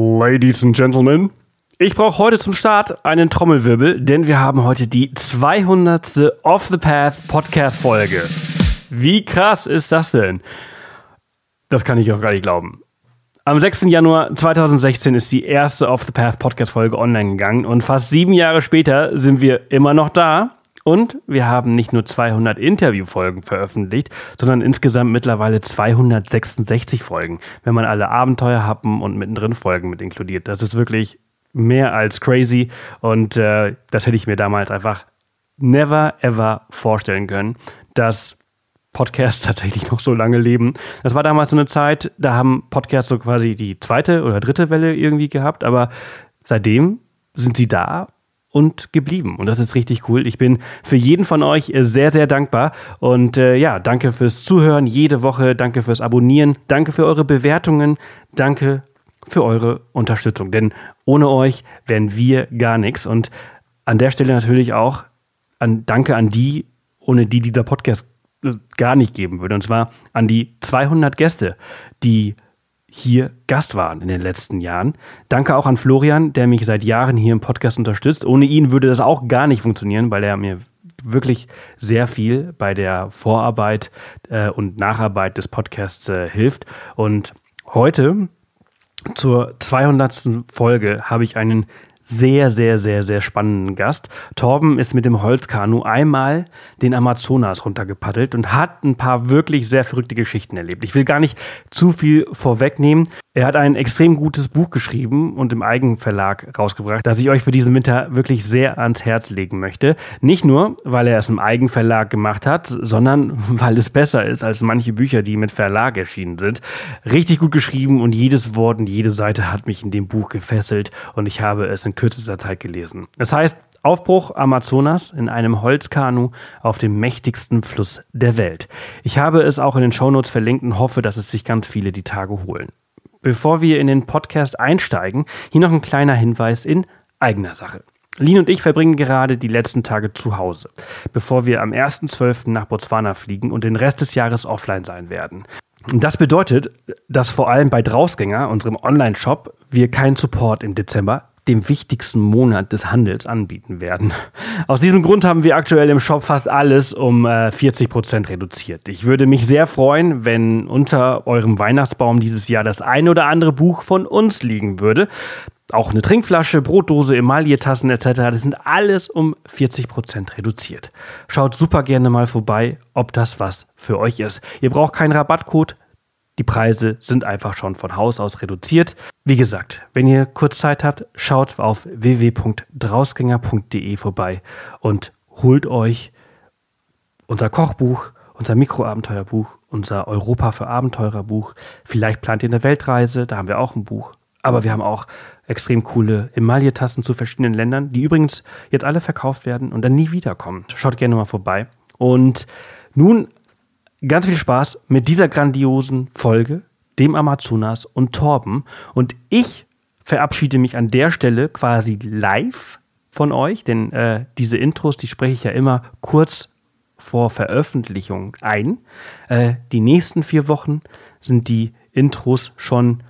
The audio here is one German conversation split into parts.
Ladies and Gentlemen, ich brauche heute zum Start einen Trommelwirbel, denn wir haben heute die 200. Off the Path Podcast Folge. Wie krass ist das denn? Das kann ich auch gar nicht glauben. Am 6. Januar 2016 ist die erste Off the Path Podcast Folge online gegangen und fast sieben Jahre später sind wir immer noch da und wir haben nicht nur 200 Interviewfolgen veröffentlicht, sondern insgesamt mittlerweile 266 Folgen, wenn man alle Abenteuerhappen und mittendrin Folgen mit inkludiert. Das ist wirklich mehr als crazy und äh, das hätte ich mir damals einfach never ever vorstellen können, dass Podcasts tatsächlich noch so lange leben. Das war damals so eine Zeit, da haben Podcasts so quasi die zweite oder dritte Welle irgendwie gehabt, aber seitdem sind sie da und geblieben. Und das ist richtig cool. Ich bin für jeden von euch sehr, sehr dankbar. Und äh, ja, danke fürs Zuhören jede Woche. Danke fürs Abonnieren. Danke für eure Bewertungen. Danke für eure Unterstützung. Denn ohne euch wären wir gar nichts. Und an der Stelle natürlich auch an, danke an die, ohne die dieser Podcast äh, gar nicht geben würde. Und zwar an die 200 Gäste, die hier Gast waren in den letzten Jahren. Danke auch an Florian, der mich seit Jahren hier im Podcast unterstützt. Ohne ihn würde das auch gar nicht funktionieren, weil er mir wirklich sehr viel bei der Vorarbeit äh, und Nacharbeit des Podcasts äh, hilft. Und heute zur 200. Folge habe ich einen sehr, sehr, sehr, sehr spannenden Gast. Torben ist mit dem Holzkanu einmal den Amazonas runtergepaddelt und hat ein paar wirklich sehr verrückte Geschichten erlebt. Ich will gar nicht zu viel vorwegnehmen. Er hat ein extrem gutes Buch geschrieben und im Eigenverlag rausgebracht, das ich euch für diesen Winter wirklich sehr ans Herz legen möchte. Nicht nur, weil er es im Eigenverlag gemacht hat, sondern weil es besser ist als manche Bücher, die mit Verlag erschienen sind. Richtig gut geschrieben und jedes Wort und jede Seite hat mich in dem Buch gefesselt und ich habe es in kürzester Zeit gelesen. Es heißt Aufbruch Amazonas in einem Holzkanu auf dem mächtigsten Fluss der Welt. Ich habe es auch in den Shownotes verlinkt und hoffe, dass es sich ganz viele die Tage holen. Bevor wir in den Podcast einsteigen, hier noch ein kleiner Hinweis in eigener Sache. Lin und ich verbringen gerade die letzten Tage zu Hause, bevor wir am 1.12. nach Botswana fliegen und den Rest des Jahres offline sein werden. Das bedeutet, dass vor allem bei Drausgänger, unserem Online-Shop, wir keinen Support im Dezember dem wichtigsten Monat des Handels anbieten werden. Aus diesem Grund haben wir aktuell im Shop fast alles um äh, 40 Prozent reduziert. Ich würde mich sehr freuen, wenn unter eurem Weihnachtsbaum dieses Jahr das ein oder andere Buch von uns liegen würde. Auch eine Trinkflasche, Brotdose, Emailletassen etc. Das sind alles um 40 Prozent reduziert. Schaut super gerne mal vorbei, ob das was für euch ist. Ihr braucht keinen Rabattcode, die Preise sind einfach schon von Haus aus reduziert. Wie gesagt, wenn ihr kurz Zeit habt, schaut auf www.drausgänger.de vorbei und holt euch unser Kochbuch, unser Mikroabenteuerbuch, unser Europa für Abenteurerbuch. Vielleicht plant ihr eine Weltreise, da haben wir auch ein Buch. Aber wir haben auch extrem coole Emaille-Tassen zu verschiedenen Ländern, die übrigens jetzt alle verkauft werden und dann nie wiederkommen. Schaut gerne mal vorbei. Und nun ganz viel Spaß mit dieser grandiosen Folge, dem Amazonas und Torben. Und ich verabschiede mich an der Stelle quasi live von euch, denn äh, diese Intros, die spreche ich ja immer kurz vor Veröffentlichung ein. Äh, die nächsten vier Wochen sind die Intros schon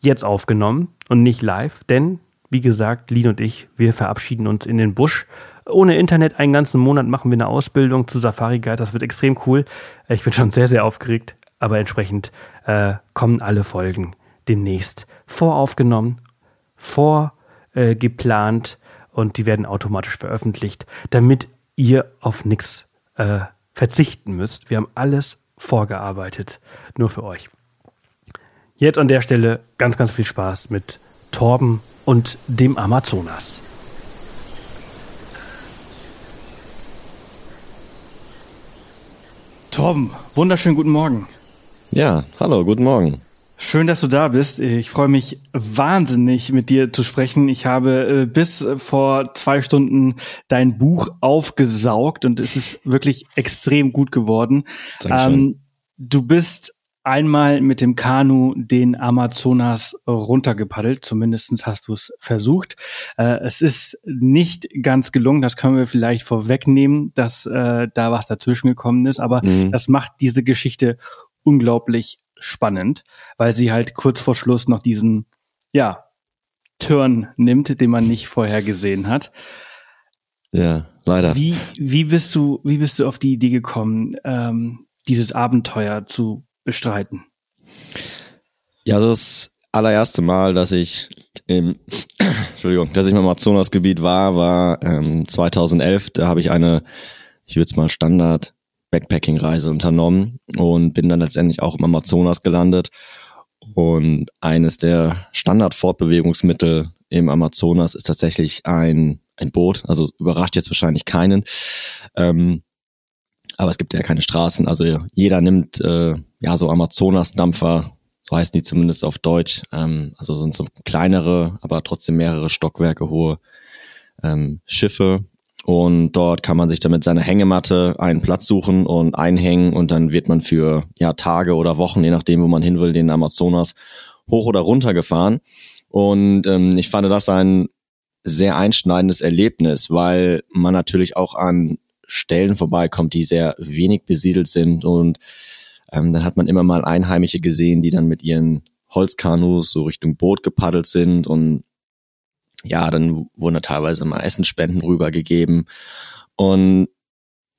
jetzt aufgenommen und nicht live, denn wie gesagt, Lin und ich, wir verabschieden uns in den Busch ohne Internet einen ganzen Monat machen wir eine Ausbildung zu Safari Guide. Das wird extrem cool. Ich bin schon sehr, sehr aufgeregt, aber entsprechend äh, kommen alle Folgen demnächst voraufgenommen, vorgeplant äh, und die werden automatisch veröffentlicht, damit ihr auf nichts äh, verzichten müsst. Wir haben alles vorgearbeitet, nur für euch. Jetzt an der Stelle ganz, ganz viel Spaß mit Torben und dem Amazonas. Torben, wunderschönen guten Morgen. Ja, hallo, guten Morgen. Schön, dass du da bist. Ich freue mich wahnsinnig, mit dir zu sprechen. Ich habe äh, bis vor zwei Stunden dein Buch aufgesaugt und es ist wirklich extrem gut geworden. Dankeschön. Ähm, du bist einmal mit dem Kanu den Amazonas runtergepaddelt. Zumindestens hast du es versucht. Äh, es ist nicht ganz gelungen. Das können wir vielleicht vorwegnehmen, dass äh, da was dazwischen gekommen ist. Aber mhm. das macht diese Geschichte unglaublich spannend, weil sie halt kurz vor Schluss noch diesen ja, Turn nimmt, den man nicht vorher gesehen hat. Ja, leider. Wie, wie bist du, wie bist du auf die Idee gekommen, ähm, dieses Abenteuer zu bestreiten? Ja, das allererste Mal, dass ich im, Entschuldigung, dass ich im Amazonasgebiet war, war ähm, 2011. Da habe ich eine, ich würde es mal Standard Backpacking-Reise unternommen und bin dann letztendlich auch im Amazonas gelandet. Und eines der Standard-Fortbewegungsmittel im Amazonas ist tatsächlich ein, ein Boot. Also überrascht jetzt wahrscheinlich keinen. Ähm, aber es gibt ja keine Straßen. Also jeder nimmt äh, ja so Amazonas-Dampfer, so heißen die zumindest auf Deutsch. Ähm, also sind so kleinere, aber trotzdem mehrere Stockwerke hohe ähm, Schiffe. Und dort kann man sich dann mit seiner Hängematte einen Platz suchen und einhängen und dann wird man für ja Tage oder Wochen, je nachdem, wo man hin will, den Amazonas hoch oder runter gefahren. Und ähm, ich fand das ein sehr einschneidendes Erlebnis, weil man natürlich auch an Stellen vorbeikommt, die sehr wenig besiedelt sind. Und ähm, dann hat man immer mal Einheimische gesehen, die dann mit ihren Holzkanus so Richtung Boot gepaddelt sind. Und ja, dann wurden da teilweise mal Essensspenden rübergegeben. Und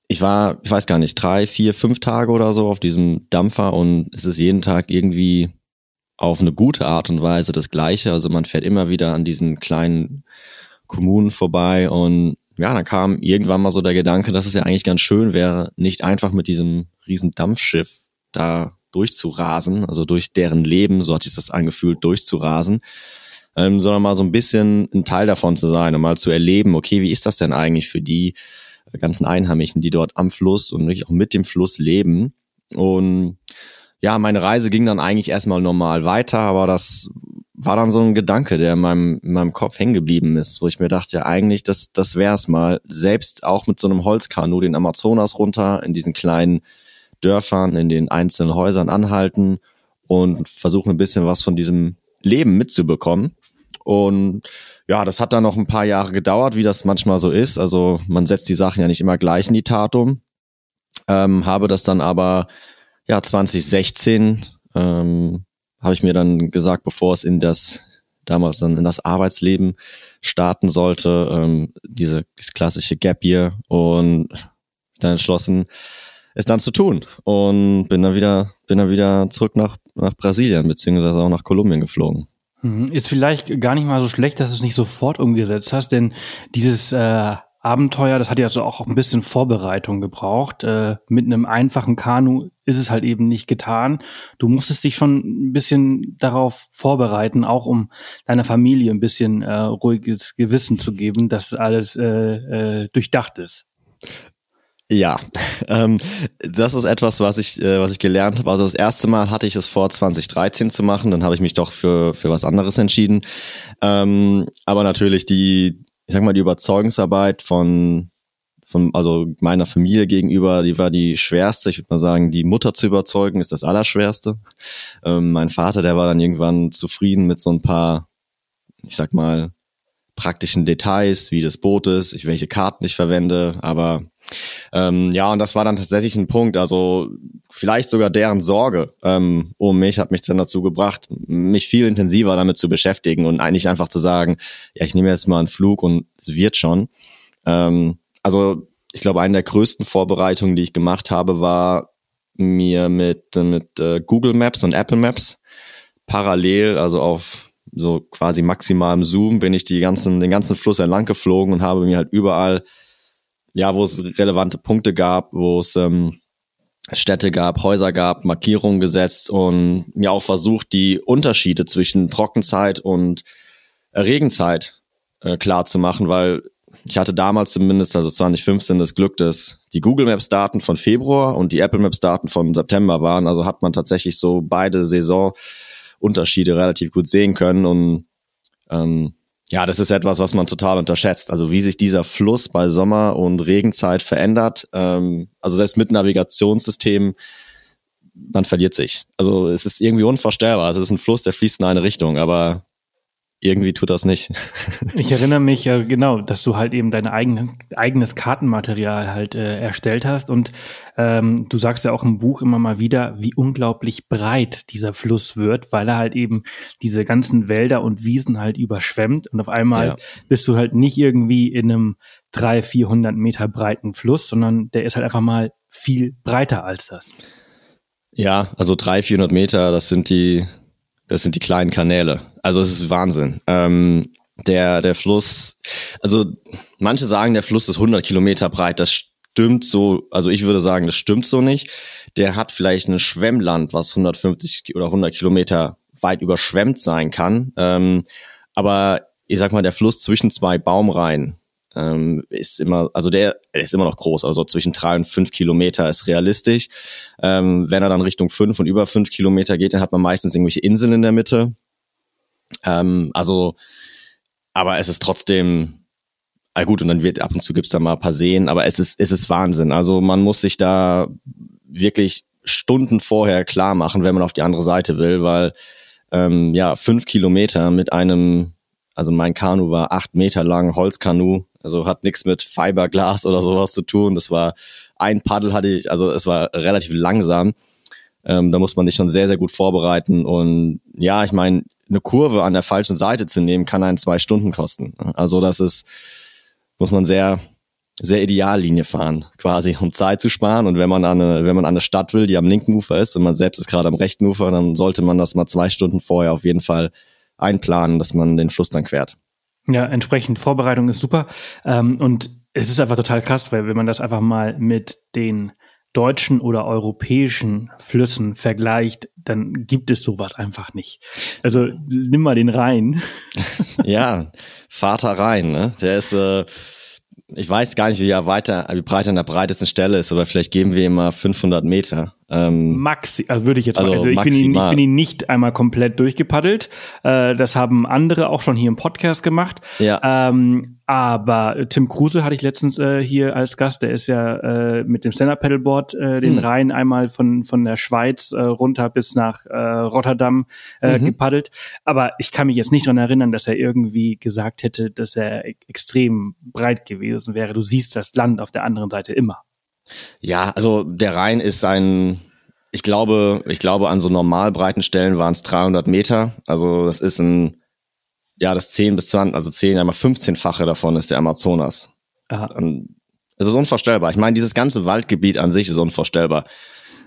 ich war, ich weiß gar nicht, drei, vier, fünf Tage oder so auf diesem Dampfer. Und es ist jeden Tag irgendwie auf eine gute Art und Weise das Gleiche. Also man fährt immer wieder an diesen kleinen Kommunen vorbei. Und ja, dann kam irgendwann mal so der Gedanke, dass es ja eigentlich ganz schön wäre, nicht einfach mit diesem riesen Dampfschiff da durchzurasen, also durch deren Leben, so hat sich das angefühlt, durchzurasen, ähm, sondern mal so ein bisschen ein Teil davon zu sein und mal zu erleben, okay, wie ist das denn eigentlich für die ganzen Einheimischen, die dort am Fluss und wirklich auch mit dem Fluss leben? Und ja, meine Reise ging dann eigentlich erstmal normal weiter, aber das war dann so ein Gedanke, der in meinem, in meinem Kopf hängen geblieben ist, wo ich mir dachte, ja eigentlich, das, das wär's mal. Selbst auch mit so einem Holzkanu den Amazonas runter, in diesen kleinen Dörfern, in den einzelnen Häusern anhalten und versuchen ein bisschen was von diesem Leben mitzubekommen. Und ja, das hat dann noch ein paar Jahre gedauert, wie das manchmal so ist. Also man setzt die Sachen ja nicht immer gleich in die Tat um. Ähm, habe das dann aber ja 2016 ähm, habe ich mir dann gesagt, bevor es in das damals dann in das Arbeitsleben starten sollte, ähm, diese klassische Gap Year und dann entschlossen, es dann zu tun und bin dann wieder bin dann wieder zurück nach nach Brasilien beziehungsweise auch nach Kolumbien geflogen. Mhm. Ist vielleicht gar nicht mal so schlecht, dass du es nicht sofort umgesetzt hast, denn dieses äh, Abenteuer, das hat ja also auch ein bisschen Vorbereitung gebraucht. Äh, mit einem einfachen Kanu ist es halt eben nicht getan. Du musstest dich schon ein bisschen darauf vorbereiten, auch um deiner Familie ein bisschen äh, ruhiges Gewissen zu geben, dass alles äh, äh, durchdacht ist. Ja, ähm, das ist etwas, was ich, äh, was ich gelernt habe. Also das erste Mal hatte ich es vor 2013 zu machen, dann habe ich mich doch für, für was anderes entschieden. Ähm, aber natürlich die, ich sag mal, die Überzeugungsarbeit von, von, also meiner Familie gegenüber, die war die schwerste. Ich würde mal sagen, die Mutter zu überzeugen ist das Allerschwerste. Ähm, mein Vater, der war dann irgendwann zufrieden mit so ein paar, ich sag mal, praktischen Details, wie das Boot ist, ich, welche Karten ich verwende, aber ähm, ja, und das war dann tatsächlich ein Punkt, also vielleicht sogar deren Sorge ähm, um mich hat mich dann dazu gebracht, mich viel intensiver damit zu beschäftigen und eigentlich einfach zu sagen, ja, ich nehme jetzt mal einen Flug und es wird schon. Ähm, also ich glaube, eine der größten Vorbereitungen, die ich gemacht habe, war mir mit, mit äh, Google Maps und Apple Maps parallel, also auf so quasi maximalem Zoom, bin ich die ganzen, den ganzen Fluss entlang geflogen und habe mir halt überall ja, wo es relevante Punkte gab, wo es ähm, Städte gab, Häuser gab, Markierungen gesetzt und mir auch versucht, die Unterschiede zwischen Trockenzeit und Regenzeit äh, klar zu machen, weil ich hatte damals zumindest, also 2015, das Glück, dass die Google Maps Daten von Februar und die Apple Maps Daten von September waren. Also hat man tatsächlich so beide Saisonunterschiede relativ gut sehen können und ähm, ja, das ist etwas, was man total unterschätzt. Also wie sich dieser Fluss bei Sommer- und Regenzeit verändert. Ähm, also selbst mit Navigationssystemen, man verliert sich. Also es ist irgendwie unvorstellbar. Also es ist ein Fluss, der fließt in eine Richtung, aber irgendwie tut das nicht. Ich erinnere mich ja genau, dass du halt eben dein eigen, eigenes Kartenmaterial halt äh, erstellt hast und ähm, du sagst ja auch im Buch immer mal wieder, wie unglaublich breit dieser Fluss wird, weil er halt eben diese ganzen Wälder und Wiesen halt überschwemmt und auf einmal ja. bist du halt nicht irgendwie in einem 300, 400 Meter breiten Fluss, sondern der ist halt einfach mal viel breiter als das. Ja, also 300, 400 Meter, das sind die, das sind die kleinen Kanäle. Also es ist Wahnsinn. Ähm, der, der Fluss, also manche sagen, der Fluss ist 100 Kilometer breit. Das stimmt so, also ich würde sagen, das stimmt so nicht. Der hat vielleicht ein Schwemmland, was 150 oder 100 Kilometer weit überschwemmt sein kann. Ähm, aber ich sag mal, der Fluss zwischen zwei Baumreihen ähm, ist immer, also der, der ist immer noch groß, also zwischen drei und fünf Kilometer ist realistisch. Ähm, wenn er dann Richtung fünf und über fünf Kilometer geht, dann hat man meistens irgendwelche Inseln in der Mitte. Ähm, also, aber es ist trotzdem, ah gut, und dann wird ab und zu gibt's da mal ein paar Seen, aber es ist, es ist Wahnsinn. Also man muss sich da wirklich Stunden vorher klar machen, wenn man auf die andere Seite will, weil ähm, ja, fünf Kilometer mit einem, also mein Kanu war acht Meter lang, Holzkanu, also hat nichts mit Fiberglas oder sowas zu tun. Das war ein Paddel hatte ich, also es war relativ langsam. Ähm, da muss man sich schon sehr, sehr gut vorbereiten. Und ja, ich meine, eine Kurve an der falschen Seite zu nehmen, kann einen zwei Stunden kosten. Also das ist, muss man sehr, sehr Ideallinie fahren, quasi, um Zeit zu sparen. Und wenn man an eine, wenn man an eine Stadt will, die am linken Ufer ist und man selbst ist gerade am rechten Ufer, dann sollte man das mal zwei Stunden vorher auf jeden Fall einplanen, dass man den Fluss dann quert. Ja, entsprechend Vorbereitung ist super. Ähm, und es ist einfach total krass, weil wenn man das einfach mal mit den deutschen oder europäischen Flüssen vergleicht, dann gibt es sowas einfach nicht. Also nimm mal den Rhein. ja, Vater Rhein, ne? Der ist äh, ich weiß gar nicht, wie er weiter, wie breit an der breitesten Stelle ist, aber vielleicht geben wir ihm mal 500 Meter. Ähm, Maxi, also würde ich jetzt also mal, also ich bin, ihn, ich bin ihn nicht einmal komplett durchgepaddelt. Äh, das haben andere auch schon hier im Podcast gemacht. Ja. Ähm, aber Tim Kruse hatte ich letztens äh, hier als Gast, der ist ja äh, mit dem Stand-Up-Pedalboard äh, den hm. Rhein einmal von, von der Schweiz äh, runter bis nach äh, Rotterdam äh, mhm. gepaddelt. Aber ich kann mich jetzt nicht dran erinnern, dass er irgendwie gesagt hätte, dass er e extrem breit gewesen wäre. Du siehst das Land auf der anderen Seite immer. Ja, also der Rhein ist ein, ich glaube, ich glaube an so normal breiten Stellen waren es 300 Meter. Also das ist ein ja, das 10 bis 20, also 10, einmal 15-fache davon ist der Amazonas. Aha. Es ist unvorstellbar. Ich meine, dieses ganze Waldgebiet an sich ist unvorstellbar.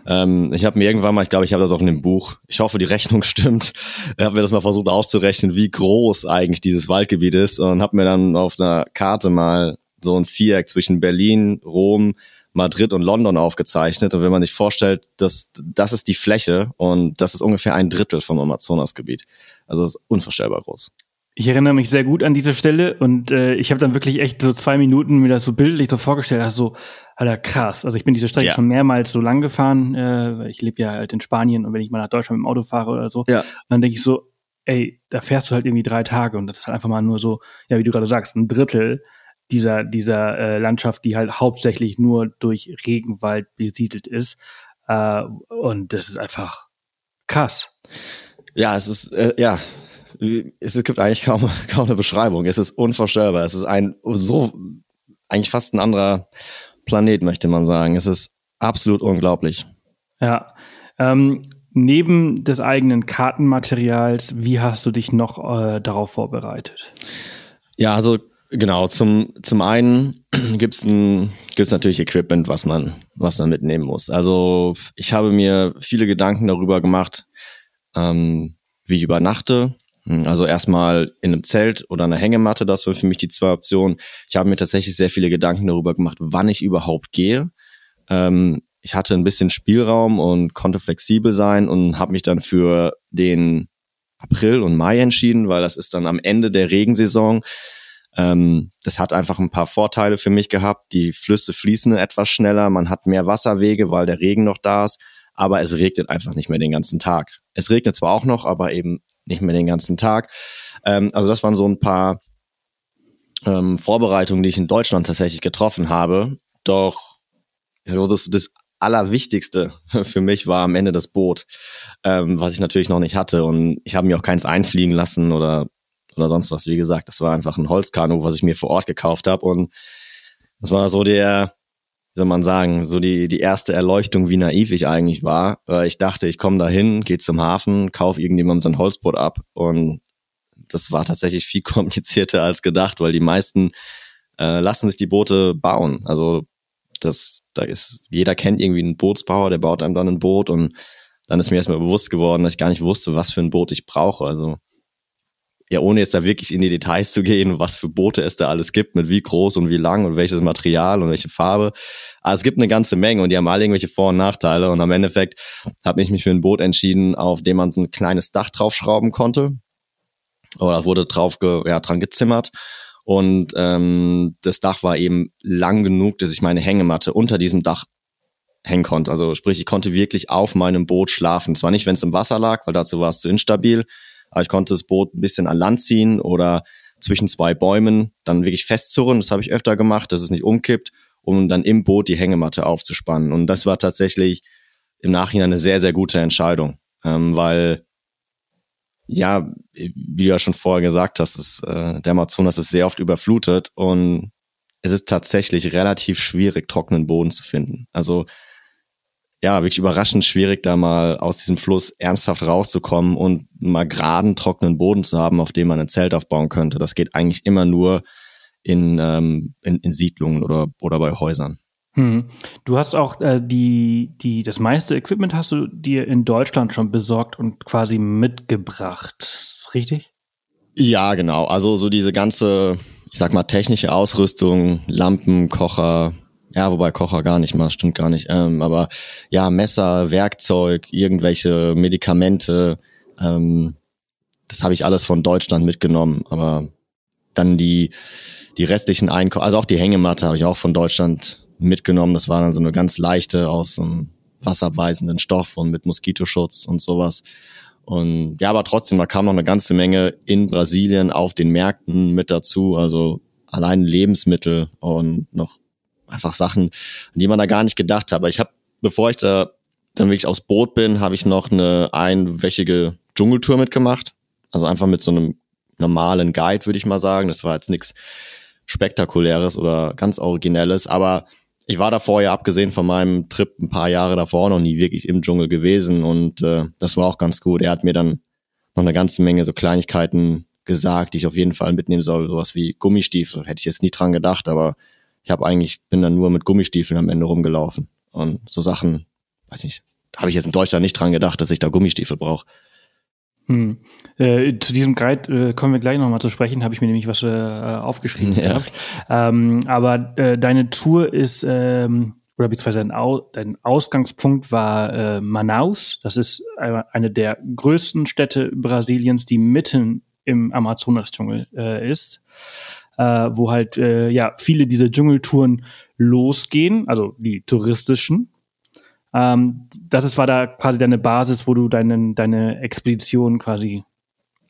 Ähm, ich habe mir irgendwann mal, ich glaube, ich habe das auch in dem Buch, ich hoffe, die Rechnung stimmt, habe mir das mal versucht auszurechnen, wie groß eigentlich dieses Waldgebiet ist und habe mir dann auf einer Karte mal so ein Viereck zwischen Berlin, Rom, Madrid und London aufgezeichnet. Und wenn man sich vorstellt, dass das ist die Fläche und das ist ungefähr ein Drittel vom Amazonasgebiet. Also das ist unvorstellbar groß. Ich erinnere mich sehr gut an diese Stelle und äh, ich habe dann wirklich echt so zwei Minuten mir das so bildlich so vorgestellt, also Alter, krass. Also ich bin diese Strecke ja. schon mehrmals so lang gefahren. Äh, ich lebe ja halt in Spanien und wenn ich mal nach Deutschland mit dem Auto fahre oder so, ja. dann denke ich so, ey, da fährst du halt irgendwie drei Tage und das ist halt einfach mal nur so, ja, wie du gerade sagst, ein Drittel dieser dieser äh, Landschaft, die halt hauptsächlich nur durch Regenwald besiedelt ist. Äh, und das ist einfach krass. Ja, es ist äh, ja es gibt eigentlich kaum, kaum eine Beschreibung. Es ist unvorstellbar. Es ist ein so, eigentlich fast ein anderer Planet, möchte man sagen. Es ist absolut unglaublich. Ja. Ähm, neben des eigenen Kartenmaterials, wie hast du dich noch äh, darauf vorbereitet? Ja, also genau, zum, zum einen gibt's ein, gibt's natürlich Equipment, was man, was man mitnehmen muss. Also ich habe mir viele Gedanken darüber gemacht, ähm, wie ich übernachte, also erstmal in einem Zelt oder einer Hängematte, das waren für mich die zwei Optionen. Ich habe mir tatsächlich sehr viele Gedanken darüber gemacht, wann ich überhaupt gehe. Ähm, ich hatte ein bisschen Spielraum und konnte flexibel sein und habe mich dann für den April und Mai entschieden, weil das ist dann am Ende der Regensaison. Ähm, das hat einfach ein paar Vorteile für mich gehabt. Die Flüsse fließen etwas schneller, man hat mehr Wasserwege, weil der Regen noch da ist, aber es regnet einfach nicht mehr den ganzen Tag. Es regnet zwar auch noch, aber eben nicht mehr den ganzen Tag. Ähm, also das waren so ein paar ähm, Vorbereitungen, die ich in Deutschland tatsächlich getroffen habe. Doch so das, das Allerwichtigste für mich war am Ende das Boot, ähm, was ich natürlich noch nicht hatte. Und ich habe mir auch keins einfliegen lassen oder oder sonst was. Wie gesagt, das war einfach ein Holzkanu, was ich mir vor Ort gekauft habe. Und das war so der, soll man sagen, so die, die erste Erleuchtung, wie naiv ich eigentlich war. Ich dachte, ich komme dahin, gehe zum Hafen, kauf irgendjemandem sein Holzboot ab. Und das war tatsächlich viel komplizierter als gedacht, weil die meisten äh, lassen sich die Boote bauen. Also das, da ist, jeder kennt irgendwie einen Bootsbauer, der baut einem dann ein Boot und dann ist mir erstmal bewusst geworden, dass ich gar nicht wusste, was für ein Boot ich brauche. Also ja, ohne jetzt da wirklich in die Details zu gehen, was für Boote es da alles gibt, mit wie groß und wie lang und welches Material und welche Farbe. Aber es gibt eine ganze Menge und die haben alle irgendwelche Vor- und Nachteile. Und am Endeffekt habe ich mich für ein Boot entschieden, auf dem man so ein kleines Dach draufschrauben konnte. Oder wurde drauf ge, ja, dran gezimmert. Und ähm, das Dach war eben lang genug, dass ich meine Hängematte unter diesem Dach hängen konnte. Also sprich, ich konnte wirklich auf meinem Boot schlafen. Zwar nicht, wenn es im Wasser lag, weil dazu war es zu instabil, aber ich konnte das Boot ein bisschen an Land ziehen oder zwischen zwei Bäumen dann wirklich festzurren. Das habe ich öfter gemacht, dass es nicht umkippt, um dann im Boot die Hängematte aufzuspannen. Und das war tatsächlich im Nachhinein eine sehr, sehr gute Entscheidung, ähm, weil ja, wie du ja schon vorher gesagt hast, ist, äh, der Amazonas ist sehr oft überflutet und es ist tatsächlich relativ schwierig, trockenen Boden zu finden. Also ja, wirklich überraschend schwierig, da mal aus diesem Fluss ernsthaft rauszukommen und mal geraden, trockenen Boden zu haben, auf dem man ein Zelt aufbauen könnte. Das geht eigentlich immer nur in, ähm, in, in Siedlungen oder, oder bei Häusern. Hm. Du hast auch äh, die, die, das meiste Equipment hast du dir in Deutschland schon besorgt und quasi mitgebracht, richtig? Ja, genau. Also so diese ganze, ich sag mal, technische Ausrüstung, Lampen, Kocher, ja, wobei Kocher gar nicht mal, stimmt gar nicht. Ähm, aber ja, Messer, Werkzeug, irgendwelche Medikamente, ähm, das habe ich alles von Deutschland mitgenommen. Aber dann die, die restlichen Einkäufe, also auch die Hängematte habe ich auch von Deutschland mitgenommen. Das war dann so eine ganz leichte aus einem wasserabweisenden Stoff und mit Moskitoschutz und sowas. Und ja, aber trotzdem, da kam noch eine ganze Menge in Brasilien auf den Märkten mit dazu. Also allein Lebensmittel und noch einfach Sachen, an die man da gar nicht gedacht hat. Aber ich habe, bevor ich da dann wirklich aufs Boot bin, habe ich noch eine einwöchige Dschungeltour mitgemacht. Also einfach mit so einem normalen Guide, würde ich mal sagen. Das war jetzt nichts Spektakuläres oder ganz Originelles, aber ich war davor ja abgesehen von meinem Trip ein paar Jahre davor noch nie wirklich im Dschungel gewesen und äh, das war auch ganz gut. Er hat mir dann noch eine ganze Menge so Kleinigkeiten gesagt, die ich auf jeden Fall mitnehmen soll, sowas wie Gummistiefel. Hätte ich jetzt nie dran gedacht, aber ich habe eigentlich, bin dann nur mit Gummistiefeln am Ende rumgelaufen. Und so Sachen, weiß nicht, habe ich jetzt in Deutschland nicht dran gedacht, dass ich da Gummistiefel brauche. Hm. Äh, zu diesem Guide äh, kommen wir gleich nochmal zu sprechen, habe ich mir nämlich was äh, aufgeschrieben ja. gehabt. Ähm, aber äh, deine Tour ist, ähm, oder beziehungsweise dein, Au dein Ausgangspunkt war äh, Manaus. Das ist eine der größten Städte Brasiliens, die mitten im Amazonas-Dschungel äh, ist äh, wo halt äh, ja viele dieser Dschungeltouren losgehen, also die touristischen. Ähm, das ist, war da quasi deine Basis, wo du deinen, deine Expedition quasi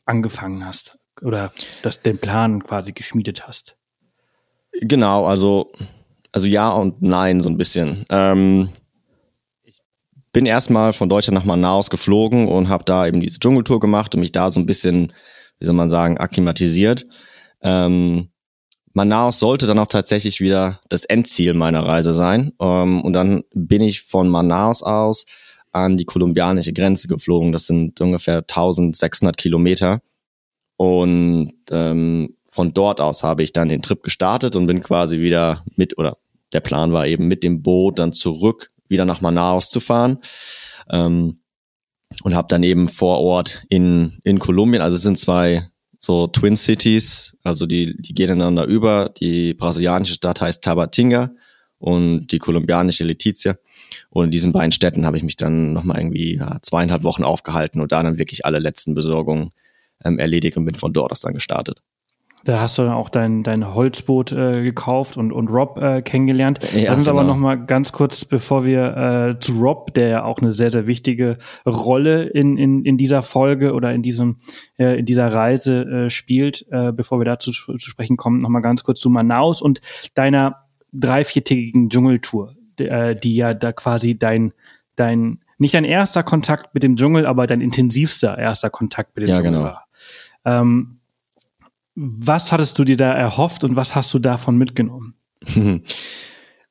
angefangen hast oder das, den Plan quasi geschmiedet hast. Genau, also, also ja und nein, so ein bisschen. Ähm, ich bin erstmal von Deutschland nach Manaus geflogen und habe da eben diese Dschungeltour gemacht und mich da so ein bisschen, wie soll man sagen, akklimatisiert. Ähm, Manaus sollte dann auch tatsächlich wieder das Endziel meiner Reise sein. Ähm, und dann bin ich von Manaus aus an die kolumbianische Grenze geflogen. Das sind ungefähr 1600 Kilometer. Und ähm, von dort aus habe ich dann den Trip gestartet und bin quasi wieder mit, oder der Plan war eben mit dem Boot dann zurück wieder nach Manaus zu fahren. Ähm, und habe dann eben vor Ort in, in Kolumbien, also es sind zwei so Twin Cities, also die, die gehen ineinander über. Die brasilianische Stadt heißt Tabatinga und die kolumbianische Letizia. Und in diesen beiden Städten habe ich mich dann nochmal irgendwie ja, zweieinhalb Wochen aufgehalten und da dann wirklich alle letzten Besorgungen ähm, erledigt und bin von dort aus dann gestartet. Da hast du dann auch dein, dein Holzboot äh, gekauft und, und Rob äh, kennengelernt. Ja, Lass uns genau. aber noch mal ganz kurz, bevor wir äh, zu Rob, der ja auch eine sehr, sehr wichtige Rolle in, in, in dieser Folge oder in diesem äh, in dieser Reise äh, spielt, äh, bevor wir dazu zu sprechen kommen, noch mal ganz kurz zu Manaus und deiner drei, viertägigen Dschungeltour, äh, die ja da quasi dein, dein, nicht dein erster Kontakt mit dem Dschungel, aber dein intensivster erster Kontakt mit dem ja, Dschungel genau. war. Ähm, Was hattest du dir da erhofft und was hast du davon mitgenommen?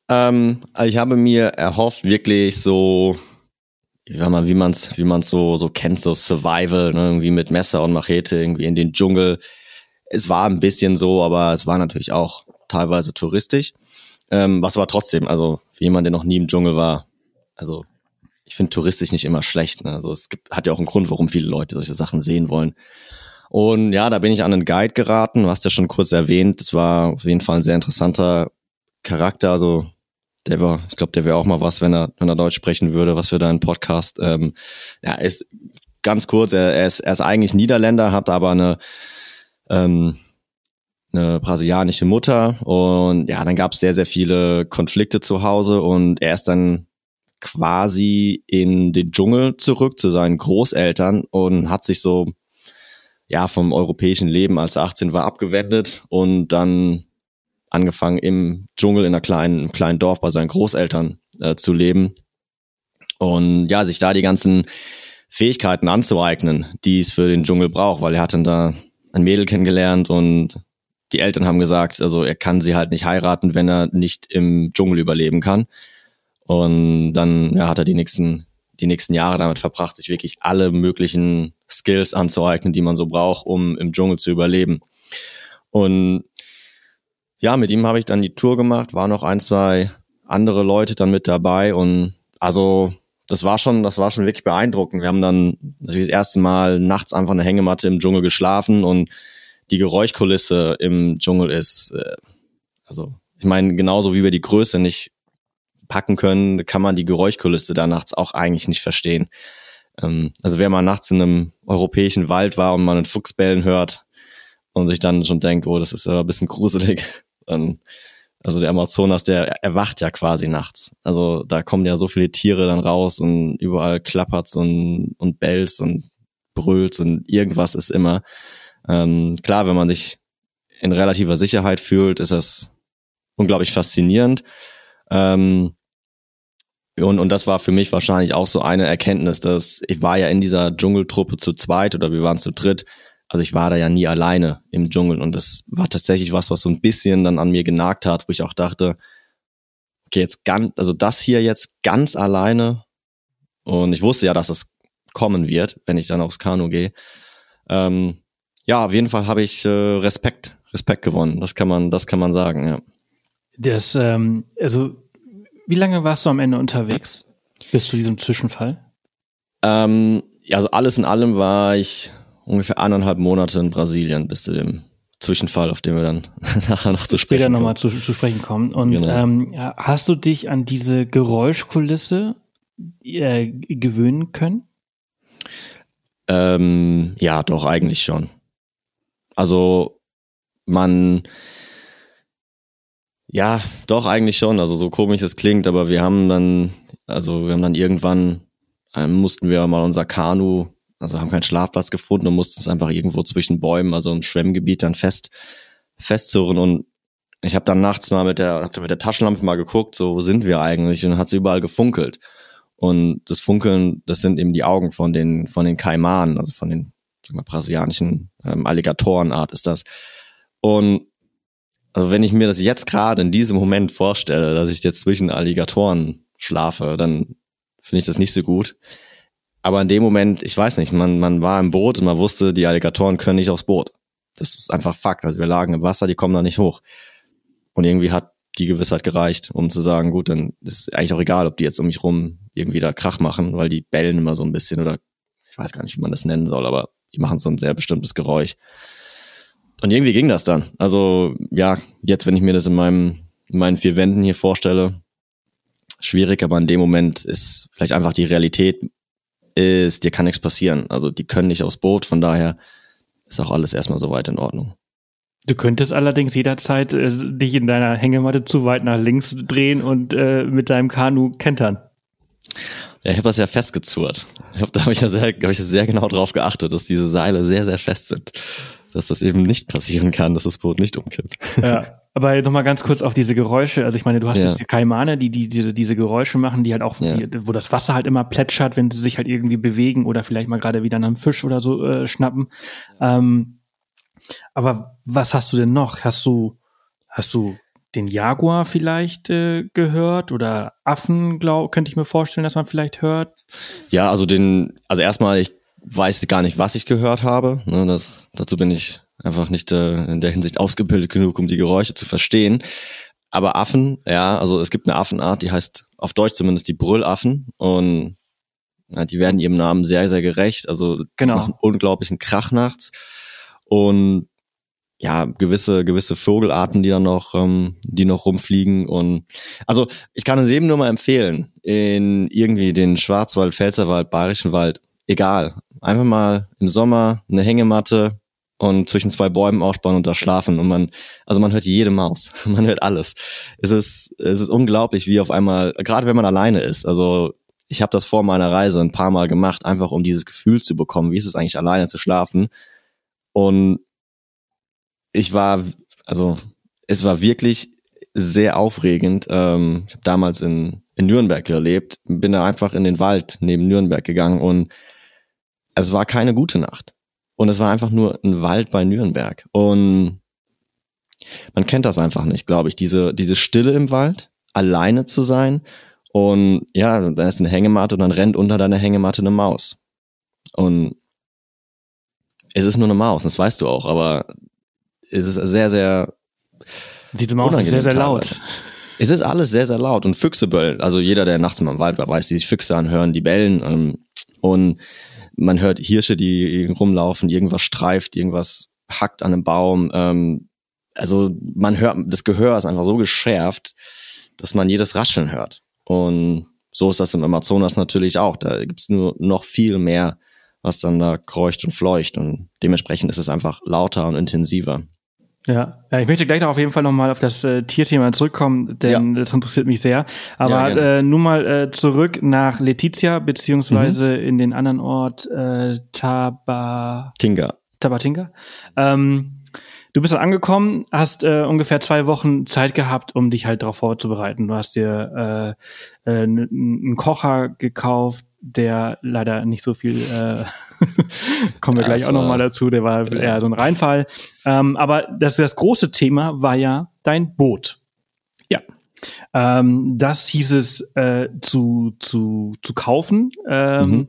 ähm, ich habe mir erhofft, wirklich so, mal, wie man es wie man's so, so kennt, so Survival, ne, irgendwie mit Messer und Machete, irgendwie in den Dschungel. Es war ein bisschen so, aber es war natürlich auch teilweise touristisch. Ähm, was aber trotzdem, also für jemand, der noch nie im Dschungel war, also ich finde touristisch nicht immer schlecht. Ne? Also es gibt, hat ja auch einen Grund, warum viele Leute solche Sachen sehen wollen. Und ja, da bin ich an einen Guide geraten. Du hast ja schon kurz erwähnt, das war auf jeden Fall ein sehr interessanter Charakter. Also der war, ich glaube, der wäre auch mal was, wenn er, wenn er Deutsch sprechen würde, was für deinen Podcast. Ähm, ja, ist ganz kurz, er, er, ist, er ist eigentlich Niederländer, hat aber eine ähm, eine brasilianische Mutter und ja, dann gab es sehr, sehr viele Konflikte zu Hause und er ist dann quasi in den Dschungel zurück zu seinen Großeltern und hat sich so ja vom europäischen Leben, als er 18 war, abgewendet und dann angefangen im Dschungel in einer kleinen, kleinen Dorf bei seinen Großeltern äh, zu leben und ja, sich da die ganzen Fähigkeiten anzueignen, die es für den Dschungel braucht, weil er hat dann da ein Mädel kennengelernt und die Eltern haben gesagt, also er kann sie halt nicht heiraten, wenn er nicht im Dschungel überleben kann. Und dann ja, hat er die nächsten, die nächsten Jahre damit verbracht, sich wirklich alle möglichen Skills anzueignen, die man so braucht, um im Dschungel zu überleben. Und ja, mit ihm habe ich dann die Tour gemacht, war noch ein, zwei andere Leute dann mit dabei und also das war schon, das war schon wirklich beeindruckend. Wir haben dann das erste Mal nachts einfach eine Hängematte im Dschungel geschlafen und die Geräuschkulisse im Dschungel ist, äh, also ich meine, genauso wie wir die Größe nicht packen können, kann man die Geräuschkulisse da nachts auch eigentlich nicht verstehen. Ähm, also wer mal nachts in einem europäischen Wald war und mal einen Fuchsbellen hört und sich dann schon denkt, oh, das ist aber ein bisschen gruselig, dann also der Amazonas, der erwacht ja quasi nachts. Also da kommen ja so viele Tiere dann raus und überall klappert's und, und bellt's und brüllt's und irgendwas ist immer. Ähm, klar, wenn man sich in relativer Sicherheit fühlt, ist das unglaublich faszinierend. Ähm, und, und das war für mich wahrscheinlich auch so eine Erkenntnis, dass ich war ja in dieser Dschungeltruppe zu zweit oder wir waren zu dritt also ich war da ja nie alleine im Dschungel und das war tatsächlich was, was so ein bisschen dann an mir genagt hat, wo ich auch dachte, okay, jetzt ganz, also das hier jetzt ganz alleine und ich wusste ja, dass es kommen wird, wenn ich dann aufs Kanu gehe. Ähm, ja, auf jeden Fall habe ich äh, Respekt, Respekt gewonnen. Das kann man, das kann man sagen, ja. Das, ähm, also wie lange warst du am Ende unterwegs bis zu diesem Zwischenfall? Ähm, ja, also alles in allem war ich ungefähr eineinhalb Monate in Brasilien bis zu dem Zwischenfall, auf den wir dann nachher noch zu sprechen Später nochmal zu, zu sprechen kommen. Und genau. ähm, hast du dich an diese Geräuschkulisse äh, gewöhnen können? Ähm, ja, doch, eigentlich schon. Also man, ja, doch, eigentlich schon. Also so komisch es klingt, aber wir haben dann, also wir haben dann irgendwann, äh, mussten wir mal unser Kanu also haben keinen Schlafplatz gefunden und mussten es einfach irgendwo zwischen Bäumen, also im Schwemmgebiet dann fest festzurren und ich habe dann nachts mal mit der hab mit der Taschenlampe mal geguckt, so wo sind wir eigentlich und dann hat sie überall gefunkelt. Und das Funkeln, das sind eben die Augen von den von den Kaimanen, also von den sagen wir, brasilianischen ähm, Alligatorenart ist das. Und also wenn ich mir das jetzt gerade in diesem Moment vorstelle, dass ich jetzt zwischen Alligatoren schlafe, dann finde ich das nicht so gut. Aber in dem Moment, ich weiß nicht, man, man war im Boot und man wusste, die Alligatoren können nicht aufs Boot. Das ist einfach Fakt. Also wir lagen im Wasser, die kommen da nicht hoch. Und irgendwie hat die Gewissheit gereicht, um zu sagen, gut, dann ist eigentlich auch egal, ob die jetzt um mich rum irgendwie da Krach machen, weil die bellen immer so ein bisschen oder ich weiß gar nicht, wie man das nennen soll, aber die machen so ein sehr bestimmtes Geräusch. Und irgendwie ging das dann. Also ja, jetzt, wenn ich mir das in meinem, in meinen vier Wänden hier vorstelle, schwierig, aber in dem Moment ist vielleicht einfach die Realität ist, dir kann nichts passieren. Also die können nicht aufs Boot, von daher ist auch alles erstmal soweit in Ordnung. Du könntest allerdings jederzeit äh, dich in deiner Hängematte zu weit nach links drehen und äh, mit deinem Kanu kentern. Ja, ich habe das ja festgezurrt. Ich hab, da habe ich ja sehr, hab ich sehr genau drauf geachtet, dass diese Seile sehr, sehr fest sind. Dass das eben nicht passieren kann, dass das Boot nicht umkippt. Ja. Aber noch mal ganz kurz auf diese Geräusche. Also ich meine, du hast ja. jetzt die Kaimane, die, die diese, diese Geräusche machen, die halt auch, ja. die, wo das Wasser halt immer plätschert, wenn sie sich halt irgendwie bewegen oder vielleicht mal gerade wieder einen Fisch oder so äh, schnappen. Ähm, Aber was hast du denn noch? Hast du, hast du den Jaguar vielleicht äh, gehört oder Affen, glaub, könnte ich mir vorstellen, dass man vielleicht hört? Ja, also den, also erstmal, ich weiß gar nicht, was ich gehört habe. Ne, das, dazu bin ich einfach nicht äh, in der Hinsicht ausgebildet genug, um die Geräusche zu verstehen. Aber Affen, ja, also es gibt eine Affenart, die heißt auf Deutsch zumindest die Brüllaffen und ja, die werden ihrem Namen sehr, sehr gerecht. Also Genau. machen unglaublichen Krach nachts und ja, gewisse, gewisse Vogelarten, die dann noch, ähm, die noch rumfliegen und also ich kann es jedem nur mal empfehlen, in irgendwie den Schwarzwald, Pfälzerwald, Bayerischen Wald, egal. Einfach mal im Sommer eine Hängematte und zwischen zwei Bäumen aufbauen und da schlafen und man, also man hört jede Maus, man hört alles. Es ist, es ist unglaublich, wie auf einmal, gerade wenn man alleine ist, also ich habe das vor meiner Reise ein paar Mal gemacht, einfach um dieses Gefühl zu bekommen, wie ist es eigentlich alleine zu schlafen und ich war, also es war wirklich sehr aufregend. Ähm, ich habe damals in, in Nürnberg gelebt, bin da einfach in den Wald neben Nürnberg gegangen und es war keine gute Nacht. Und es war einfach nur ein Wald bei Nürnberg. Und man kennt das einfach nicht, glaube ich. Diese, diese Stille im Wald, alleine zu sein. Und ja, dann ist eine Hängematte und dann rennt unter deiner Hängematte eine Maus. Und es ist nur eine Maus, das weißt du auch, aber es ist sehr, sehr Diese Maus ist sehr, sehr laut. es ist alles sehr, sehr laut und Füchse bellen. Also jeder, der nachts mal im Wald war, weiß, wie sich Füchse anhören, die bellen. Ähm, und man hört Hirsche, die rumlaufen, irgendwas streift, irgendwas hackt an einem Baum. Ähm, also man hört, das Gehör ist einfach so geschärft, dass man jedes Rascheln hört. Und so ist das im Amazonas natürlich auch. Da gibt's nur noch viel mehr, was dann da kreucht und fleucht. Und dementsprechend ist es einfach lauter und intensiver. Ja. ja, ich möchte gleich noch auf jeden Fall nochmal auf das äh, Tierthema zurückkommen, denn das interessiert mich sehr. Aber Ja, äh, nun mal äh, zurück nach Letizia, beziehungsweise in den anderen Ort äh, Taba, Tinga. Tabatinga. Ähm, du bist dann angekommen, hast äh, ungefähr zwei Wochen Zeit gehabt, um dich halt darauf vorzubereiten. Du hast dir äh, äh, einen Kocher gekauft, der leider nicht so viel, äh, kommen wir Ja, gleich es auch noch war- mal dazu, der war Ja. eher so ein Reinfall. Ähm, aber das, das große Thema war ja dein Boot. Ja. Ähm, das hieß es äh, zu, zu, zu kaufen. Ähm, Mhm.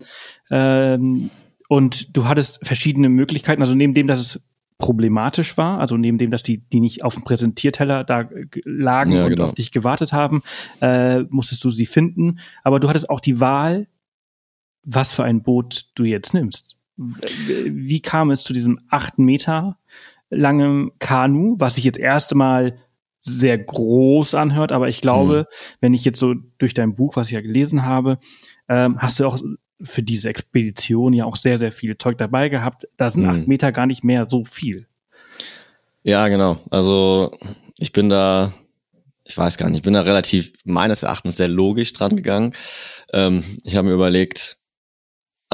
ähm, und du hattest verschiedene Möglichkeiten, also neben dem, dass es problematisch war, also neben dem, dass die, die nicht auf dem Präsentierteller da g- lagen Ja, und genau. auf dich gewartet haben, äh, musstest du sie finden. Aber du hattest auch die Wahl, was für ein Boot du jetzt nimmst. Wie kam es zu diesem acht Meter langen Kanu, was sich jetzt erst einmal sehr groß anhört, aber ich glaube, wenn ich jetzt so durch dein Buch, was ich ja gelesen habe, ähm, hast du auch für diese Expedition ja auch sehr, sehr viel Zeug dabei gehabt. Da sind Mhm. acht Meter gar nicht mehr so viel. Ja, genau. Also ich bin da, ich weiß gar nicht, ich bin da relativ meines Erachtens sehr logisch dran gegangen. Ähm, ich habe mir überlegt,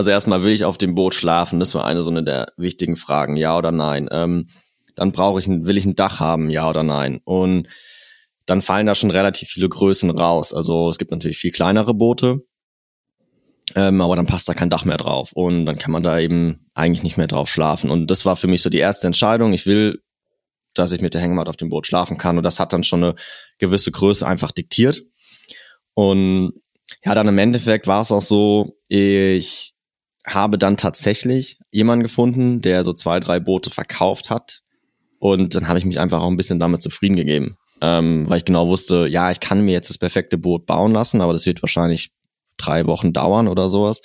also erstmal will ich auf dem Boot schlafen. Das war eine so eine der wichtigen Fragen, ja oder nein. Ähm, dann brauche ich, ein, will ich ein Dach haben, ja oder nein. Und dann fallen da schon relativ viele Größen raus. Also es gibt natürlich viel kleinere Boote, ähm, aber dann passt da kein Dach mehr drauf und dann kann man da eben eigentlich nicht mehr drauf schlafen. Und das war für mich so die erste Entscheidung. Ich will dass ich mit der Hängematte auf dem Boot schlafen kann. Und das hat dann schon eine gewisse Größe einfach diktiert. Und ja, dann im Endeffekt war es auch so, ich habe dann tatsächlich jemanden gefunden, der so zwei, drei Boote verkauft hat. Und dann habe ich mich einfach auch ein bisschen damit zufrieden gegeben. Ähm, weil ich genau wusste, ja, ich kann mir jetzt das perfekte Boot bauen lassen, aber das wird wahrscheinlich drei Wochen dauern oder sowas.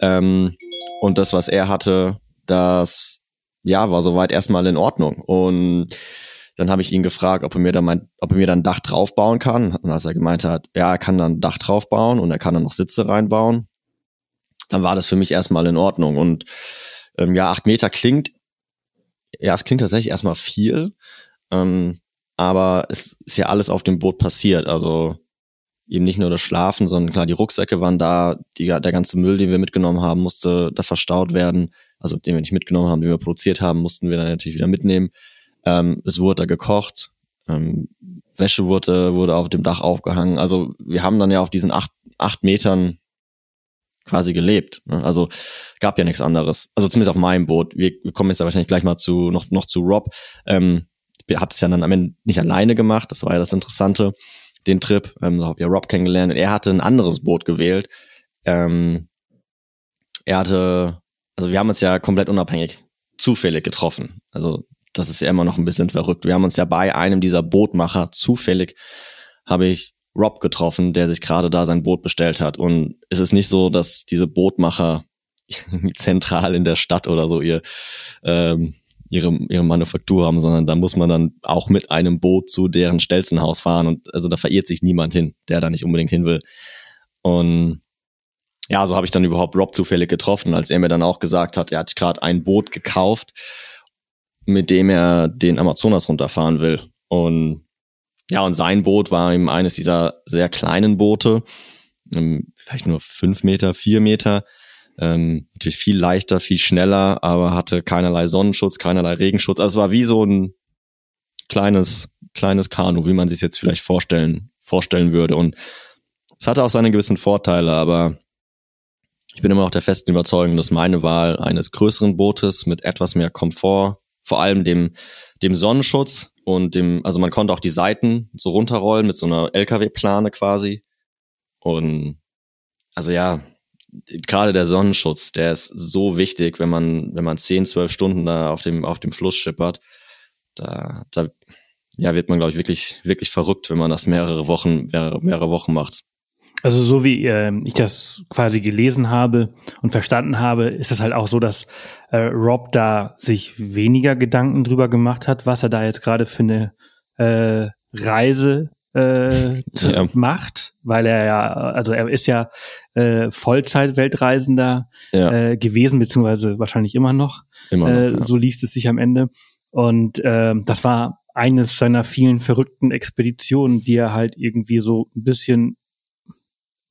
Ähm, und das, was er hatte, das ja, war soweit erstmal in Ordnung. Und dann habe ich ihn gefragt, ob er mir dann mein, ob er mir dann Dach draufbauen kann. Und als er gemeint hat, ja, er kann dann ein Dach draufbauen und er kann dann noch Sitze reinbauen, dann war das für mich erstmal in Ordnung. Und ähm, ja, acht Meter klingt, ja, es klingt tatsächlich erstmal viel, ähm, aber es ist ja alles auf dem Boot passiert. Also eben nicht nur das Schlafen, sondern klar, die Rucksäcke waren da, die, der ganze Müll, den wir mitgenommen haben, musste da verstaut werden also den wir nicht mitgenommen haben, den wir produziert haben, mussten wir dann natürlich wieder mitnehmen. Ähm, es wurde da gekocht, ähm, Wäsche wurde, wurde auf dem Dach aufgehangen. Also wir haben dann ja auf diesen acht, acht Metern quasi gelebt. Ne? Also gab ja nichts anderes. Also zumindest auf meinem Boot. Wir, wir kommen jetzt ja wahrscheinlich gleich mal zu noch noch zu Rob. Ähm, ich habe es ja dann am Ende nicht alleine gemacht. Das war ja das Interessante, den Trip. Ähm, da habe ja Rob kennengelernt. Und er hatte ein anderes Boot gewählt. Ähm, er hatte, also wir haben uns ja komplett unabhängig zufällig getroffen. Also das ist ja immer noch ein bisschen verrückt. Wir haben uns ja bei einem dieser Bootmacher zufällig habe ich Rob getroffen, der sich gerade da sein Boot bestellt hat. Und es ist nicht so, dass diese Bootmacher zentral in der Stadt oder so ihr ähm, ihre, ihre Manufaktur haben, sondern da muss man dann auch mit einem Boot zu deren Stelzenhaus fahren. Und also da verirrt sich niemand hin, der da nicht unbedingt hin will. Und ja, so habe ich dann überhaupt Rob zufällig getroffen, als er mir dann auch gesagt hat, er hat gerade ein Boot gekauft, mit dem er den Amazonas runterfahren will. Und ja, und sein Boot war eben eines dieser sehr kleinen Boote, ähm, vielleicht nur fünf Meter, vier Meter. Ähm, natürlich viel leichter, viel schneller, aber hatte keinerlei Sonnenschutz, keinerlei Regenschutz. Also es war wie so ein kleines, kleines Kanu, wie man sich jetzt vielleicht vorstellen, vorstellen würde. Und es hatte auch seine gewissen Vorteile, aber ich bin immer noch der festen Überzeugung, dass meine Wahl eines größeren Bootes mit etwas mehr Komfort, vor allem dem, dem Sonnenschutz und dem, also man konnte auch die Seiten so runterrollen mit so einer LKW-Plane quasi. Und also ja, gerade der Sonnenschutz, der ist so wichtig, wenn man, wenn man 10, 12 Stunden da auf dem, auf dem Fluss schippert. Da, da ja, wird man, glaube ich, wirklich, wirklich verrückt, wenn man das mehrere Wochen, mehrere, mehrere Wochen macht. Also so wie äh, ich das quasi gelesen habe und verstanden habe, ist es halt auch so, dass äh, Rob da sich weniger Gedanken drüber gemacht hat, was er da jetzt gerade für eine äh, Reise äh, ja. macht, weil er ja, also er ist ja äh, Vollzeit-Weltreisender ja. äh, gewesen, beziehungsweise wahrscheinlich immer noch. Immer noch äh, ja. So liest es sich am Ende. Und äh, das war eines seiner vielen verrückten Expeditionen, die er halt irgendwie so ein bisschen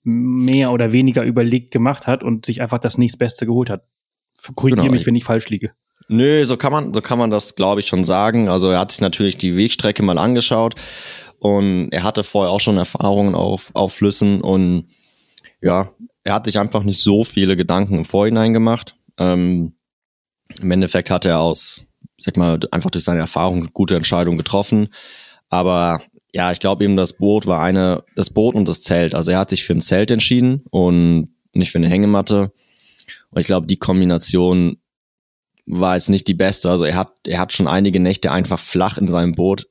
mehr oder weniger überlegt gemacht hat und sich einfach das nächstbeste geholt hat. Korrigiere genau. mich, wenn ich falsch liege. Nö, so kann man, so kann man das, glaube ich, schon sagen. Also er hat sich natürlich die Wegstrecke mal angeschaut und er hatte vorher auch schon Erfahrungen auf, auf Flüssen und ja, er hat sich einfach nicht so viele Gedanken im Vorhinein gemacht. Ähm, Im Endeffekt hat er aus, sag mal, einfach durch seine Erfahrung gute Entscheidungen getroffen. Aber ja, ich glaube eben, das Boot war eine, das Boot und das Zelt. Also er hat sich für ein Zelt entschieden und nicht für eine Hängematte. Und ich glaube, die Kombination war jetzt nicht die beste. Also er hat, er hat schon einige Nächte einfach flach in seinem Boot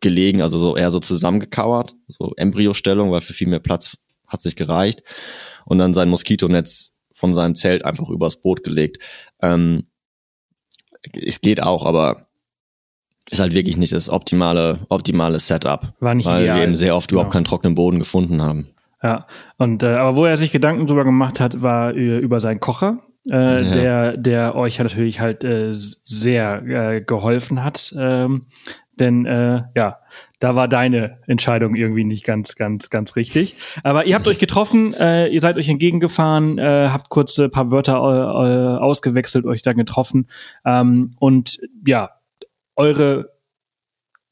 gelegen, also so eher so zusammengekauert, so Embryostellung, weil für viel mehr Platz hat sich gereicht. Und dann sein Moskitonetz von seinem Zelt einfach übers Boot gelegt. Ähm, es geht auch, aber ist halt wirklich nicht das optimale, optimale Setup. War nicht weil ideal. wir eben sehr oft genau. überhaupt keinen trockenen Boden gefunden haben. Ja, und äh, aber wo er sich Gedanken drüber gemacht hat, war über seinen Kocher, äh, ja. der, der euch natürlich halt äh, sehr äh, geholfen hat. Ähm, denn äh, ja, da war deine Entscheidung irgendwie nicht ganz, ganz, ganz richtig. Aber ihr habt euch getroffen, äh, ihr seid euch entgegengefahren, äh, habt kurz ein paar Wörter äh, ausgewechselt, euch dann getroffen. Ähm, und ja, eure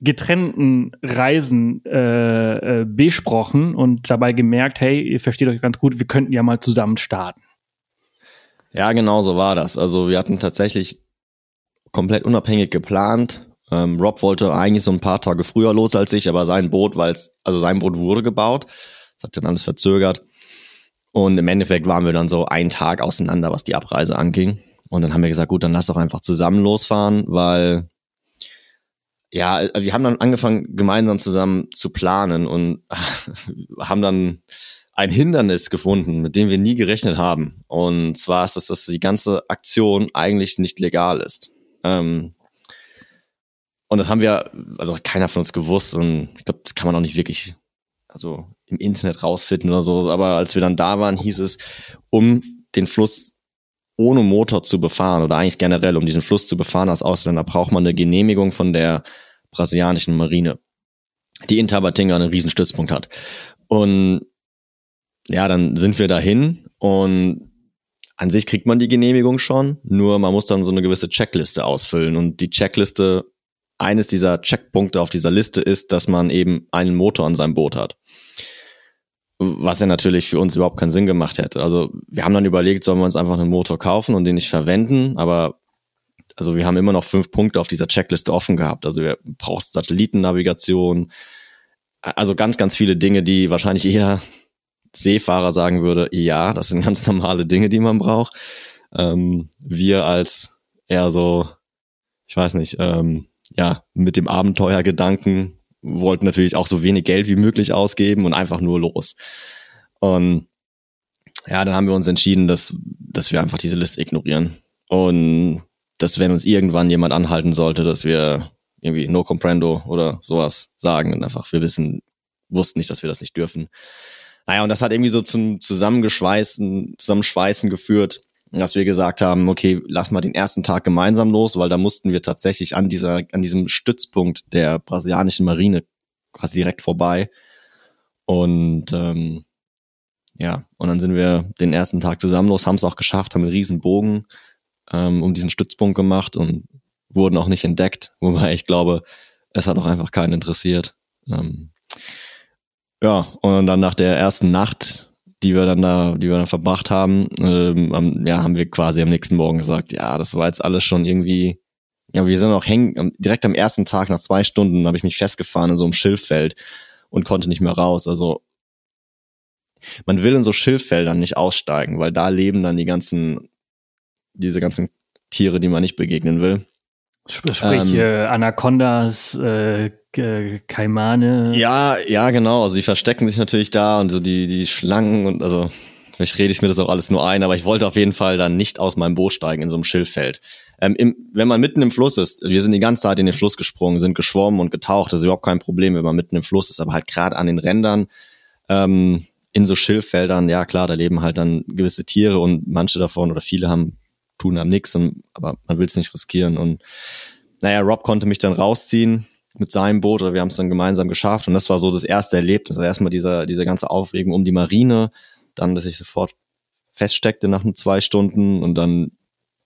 getrennten Reisen äh, äh, besprochen und dabei gemerkt, hey, ihr versteht euch ganz gut, wir könnten ja mal zusammen starten. Ja, genau so war das. Also wir hatten tatsächlich komplett unabhängig geplant. Ähm, Rob wollte eigentlich so ein paar Tage früher los als ich, aber sein Boot, weil es, also sein Boot wurde gebaut. Das hat dann alles verzögert. Und im Endeffekt waren wir dann so einen Tag auseinander, was die Abreise anging. Und dann haben wir gesagt, gut, dann lass doch einfach zusammen losfahren, weil ja, äh, wir haben dann angefangen, gemeinsam zusammen zu planen und haben dann ein Hindernis gefunden, mit dem wir nie gerechnet haben. Und zwar ist es, dass die ganze Aktion eigentlich nicht legal ist. Ähm, und das haben wir, also keiner von uns gewusst und ich glaube, das kann man auch nicht wirklich, also im Internet rausfinden oder so. Aber als wir dann da waren, hieß es, um den Fluss ohne Motor zu befahren oder eigentlich generell, um diesen Fluss zu befahren als Ausländer, braucht man eine Genehmigung von der brasilianischen Marine, die in Tabatinga einen riesen Stützpunkt hat. Und ja, dann sind wir dahin und an sich kriegt man die Genehmigung schon, nur man muss dann so eine gewisse Checkliste ausfüllen und die Checkliste, eines dieser Checkpunkte auf dieser Liste ist, dass man eben einen Motor an seinem Boot hat. Was ja natürlich für uns überhaupt keinen Sinn gemacht hätte. Also wir haben dann überlegt, sollen wir uns einfach einen Motor kaufen und den nicht verwenden, aber also wir haben immer noch fünf Punkte auf dieser Checkliste offen gehabt. Also wir brauchen Satellitennavigation, also ganz, ganz viele Dinge, die wahrscheinlich jeder Seefahrer sagen würde, ja, das sind ganz normale Dinge, die man braucht. Ähm, wir als eher so, ich weiß nicht, ähm, ja, mit dem Abenteuergedanken wollten natürlich auch so wenig Geld wie möglich ausgeben und einfach nur los. Und ja, dann haben wir uns entschieden, dass, dass wir einfach diese Liste ignorieren. Und dass wenn uns irgendwann jemand anhalten sollte, dass wir irgendwie no comprendo oder sowas sagen und einfach wir wissen, wussten nicht, dass wir das nicht dürfen. Naja, und das hat irgendwie so zum Zusammengeschweißen, Zusammenschweißen geführt, dass wir gesagt haben, okay, lass mal den ersten Tag gemeinsam los, weil da mussten wir tatsächlich an dieser, an diesem Stützpunkt der brasilianischen Marine quasi direkt vorbei. Und ähm, ja, und dann sind wir den ersten Tag zusammen los, haben es auch geschafft, haben einen riesen Bogen ähm, um diesen Stützpunkt gemacht und wurden auch nicht entdeckt, wobei ich glaube, es hat auch einfach keinen interessiert. Ähm, ja, und dann nach der ersten Nacht, die wir dann da, die wir dann verbracht haben, ähm, ja, haben wir quasi am nächsten Morgen gesagt, ja, das war jetzt alles schon irgendwie, ja, wir sind auch hängen, direkt am ersten Tag nach zwei Stunden habe ich mich festgefahren in so einem Schilffeld und konnte nicht mehr raus. Also man will in so Schilffeldern nicht aussteigen, weil da leben dann die ganzen, diese ganzen Tiere, die man nicht begegnen will. Sprich, ähm, äh, Anacondas, äh, Kaimane. Ja, ja, genau. Also die verstecken sich natürlich da und so die, die Schlangen und also vielleicht rede ich mir das auch alles nur ein, aber ich wollte auf jeden Fall dann nicht aus meinem Boot steigen in so einem Schilffeld. Ähm, im, wenn man mitten im Fluss ist, wir sind die ganze Zeit in den Fluss gesprungen, sind geschwommen und getaucht, das ist überhaupt kein Problem, wenn man mitten im Fluss ist, aber halt gerade an den Rändern, ähm, in so Schilffeldern, ja klar, da leben halt dann gewisse Tiere und manche davon oder viele haben tun einem nichts, aber man will es nicht riskieren. Und naja, Rob konnte mich dann rausziehen mit seinem Boot oder wir haben es dann gemeinsam geschafft. Und das war so das erste Erlebnis. Also erstmal dieser, diese ganze Aufregung um die Marine, dann, dass ich sofort feststeckte nach zwei Stunden und dann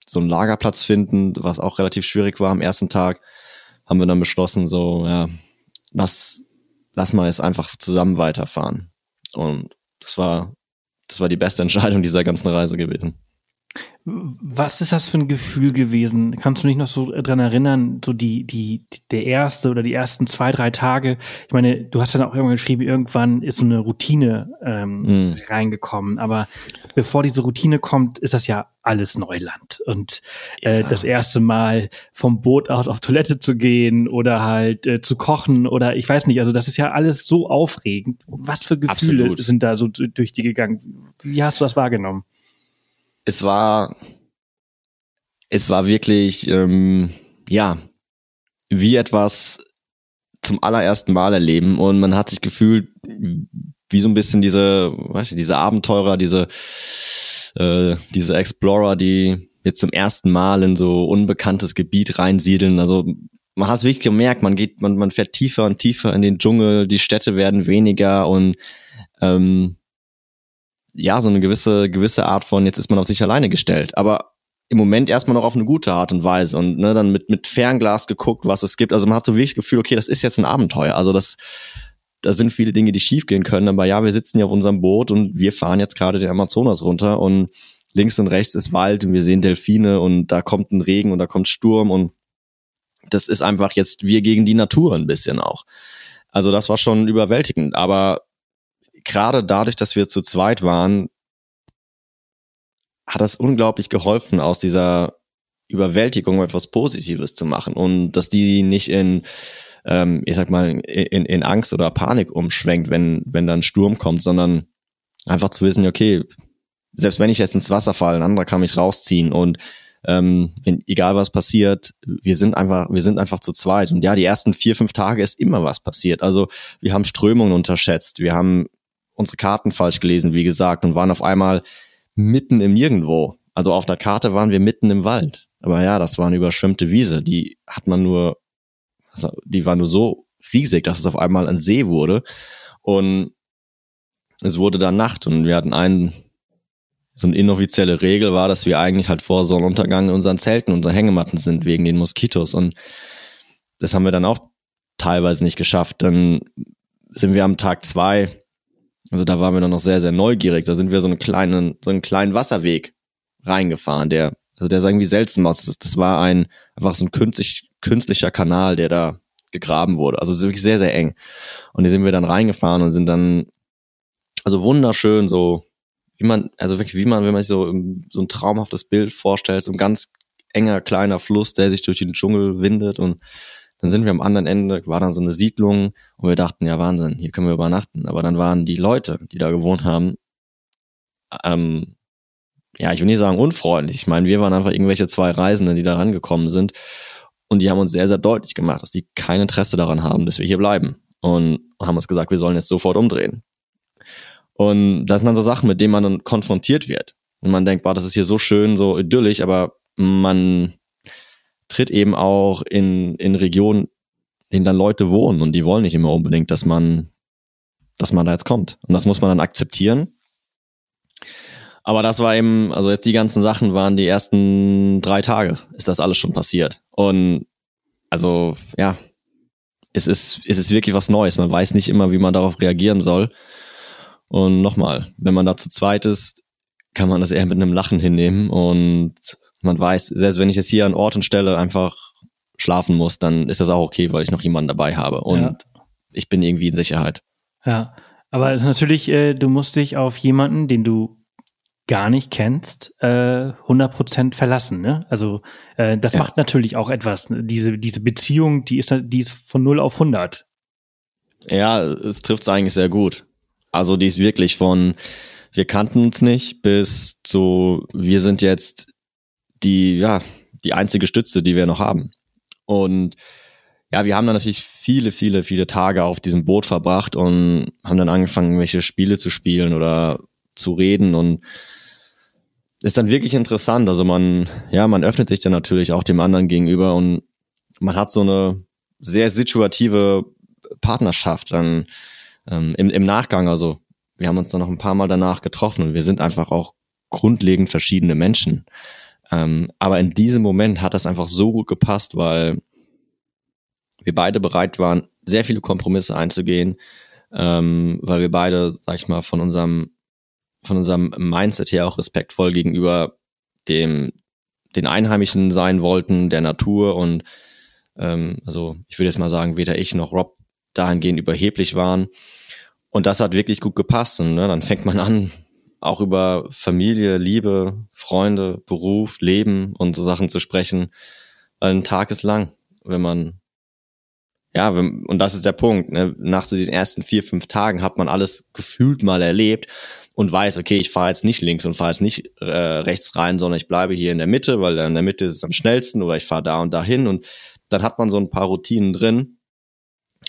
so einen Lagerplatz finden, was auch relativ schwierig war am ersten Tag, haben wir dann beschlossen, so, ja, lass, lass mal jetzt einfach zusammen weiterfahren. Und das war, das war die beste Entscheidung dieser ganzen Reise gewesen. Was ist das für ein Gefühl gewesen? Kannst du dich noch so dran erinnern, so die, die, der erste oder die ersten zwei, drei Tage? Ich meine, du hast dann auch irgendwann geschrieben, irgendwann ist so eine Routine ähm, mm. reingekommen. Aber bevor diese Routine kommt, ist das ja alles Neuland. Und äh, ja. das erste Mal vom Boot aus auf Toilette zu gehen oder halt äh, zu kochen oder ich weiß nicht, also das ist ja alles so aufregend. Was für Gefühle Absolut. sind da so durch die gegangen? Wie hast du das wahrgenommen? Es war, es war wirklich, ähm, ja, wie etwas zum allerersten Mal erleben und man hat sich gefühlt wie so ein bisschen diese, weißt du, diese Abenteurer, diese, äh, diese Explorer, die jetzt zum ersten Mal in so unbekanntes Gebiet reinsiedeln. Also man hat es wirklich gemerkt, man geht, man, man fährt tiefer und tiefer in den Dschungel, die Städte werden weniger und ähm, ja, so eine gewisse, gewisse Art von, jetzt ist man auf sich alleine gestellt. Aber im Moment erstmal noch auf eine gute Art und Weise und ne, dann mit, mit Fernglas geguckt, was es gibt. Also man hat so wirklich das Gefühl, okay, das ist jetzt ein Abenteuer. Also das, da sind viele Dinge, die schiefgehen können. Aber ja, wir sitzen ja auf unserem Boot und wir fahren jetzt gerade den Amazonas runter und links und rechts ist Wald und wir sehen Delfine und da kommt ein Regen und da kommt Sturm und das ist einfach jetzt wir gegen die Natur ein bisschen auch. Also das war schon überwältigend. Aber gerade dadurch, dass wir zu zweit waren, hat das unglaublich geholfen, aus dieser Überwältigung etwas Positives zu machen und dass die nicht in, ähm, ich sag mal, in, in Angst oder Panik umschwenkt, wenn, wenn dann Sturm kommt, sondern einfach zu wissen, okay, selbst wenn ich jetzt ins Wasser falle, ein anderer kann mich rausziehen und ähm, wenn, egal was passiert, wir sind einfach, wir sind einfach zu zweit. Und ja, die ersten vier, fünf Tage ist immer was passiert. Also wir haben Strömungen unterschätzt, wir haben unsere Karten falsch gelesen, wie gesagt, und waren auf einmal mitten im Nirgendwo. Also auf der Karte waren wir mitten im Wald. Aber ja, das war eine überschwemmte Wiese. Die hat man nur, also die war nur so riesig, dass es auf einmal ein See wurde. Und es wurde dann Nacht und wir hatten einen, so eine inoffizielle Regel war, dass wir eigentlich halt vor Sonnenuntergang in unseren Zelten, unseren Hängematten sind, wegen den Moskitos. Und das haben wir dann auch teilweise nicht geschafft. Dann sind wir am Tag zwei Also da waren wir dann noch sehr, sehr neugierig. Da sind wir so einen kleinen, so einen kleinen Wasserweg reingefahren, der, also der sah irgendwie seltsam aus. Das, war ein, einfach so ein künstlich, künstlicher Kanal, der da gegraben wurde. Also wirklich sehr, sehr eng. Und hier sind wir dann reingefahren und sind dann, also wunderschön so, wie man, also wirklich, wie man, wenn man sich so, so ein traumhaftes Bild vorstellt, so ein ganz enger, kleiner Fluss, der sich durch den Dschungel windet und dann sind wir am anderen Ende, war dann so eine Siedlung und wir dachten, ja Wahnsinn, hier können wir übernachten. Aber dann waren die Leute, die da gewohnt haben, ähm, ja, ich will nicht sagen unfreundlich. Ich meine, wir waren einfach irgendwelche zwei Reisenden, die da rangekommen sind. Und die haben uns sehr, sehr deutlich gemacht, dass die kein Interesse daran haben, dass wir hier bleiben. Und haben uns gesagt, wir sollen jetzt sofort umdrehen. Und das sind dann so Sachen, mit denen man dann konfrontiert wird. Und man denkt, boah, das ist hier so schön, so idyllisch, aber man tritt eben auch in, in Regionen, in denen dann Leute wohnen und die wollen nicht immer unbedingt, dass man, dass man da jetzt kommt. Und das muss man dann akzeptieren. Aber das war eben, also jetzt die ganzen Sachen waren die ersten drei Tage, ist das alles schon passiert. Und also, ja, es ist, es ist wirklich was Neues. Man weiß nicht immer, wie man darauf reagieren soll. Und nochmal, wenn man da zu zweit ist, kann man das eher mit einem Lachen hinnehmen und man weiß, selbst wenn ich jetzt hier an Ort und Stelle einfach schlafen muss, dann ist das auch okay, weil ich noch jemanden dabei habe und ja. ich bin irgendwie in Sicherheit. Ja, aber es ist natürlich, äh, du musst dich auf jemanden, den du gar nicht kennst, äh, 100% verlassen. Ne? Also äh, das ja. macht natürlich auch etwas. Ne? Diese, diese Beziehung, die ist, die ist von 0 auf 100. Ja, es trifft es eigentlich sehr gut. Also die ist wirklich von, wir kannten uns nicht, bis zu, wir sind jetzt die, ja, die einzige Stütze, die wir noch haben. Und ja, wir haben dann natürlich viele, viele, viele Tage auf diesem Boot verbracht und haben dann angefangen, welche Spiele zu spielen oder zu reden und ist dann wirklich interessant. Also man, ja, man öffnet sich dann natürlich auch dem anderen gegenüber und man hat so eine sehr situative Partnerschaft dann ähm, im, im Nachgang. Also wir haben uns dann noch ein paar Mal danach getroffen und wir sind einfach auch grundlegend verschiedene Menschen. Ähm, aber in diesem Moment hat das einfach so gut gepasst, weil wir beide bereit waren, sehr viele Kompromisse einzugehen, ähm, weil wir beide, sag ich mal, von unserem, von unserem Mindset her auch respektvoll gegenüber dem, den Einheimischen sein wollten, der Natur und ähm, also ich würde jetzt mal sagen, weder ich noch Rob dahingehend überheblich waren. Und das hat wirklich gut gepasst. Und ne, dann fängt man an, auch über Familie, Liebe, Freunde, Beruf, Leben und so Sachen zu sprechen. Weil ein Tag ist lang, wenn man ja, wenn, und das ist der Punkt. Ne? Nach so den ersten vier, fünf Tagen hat man alles gefühlt mal erlebt und weiß, okay, ich fahre jetzt nicht links und fahre jetzt nicht äh, rechts rein, sondern ich bleibe hier in der Mitte, weil in der Mitte ist es am schnellsten oder ich fahre da und dahin und dann hat man so ein paar Routinen drin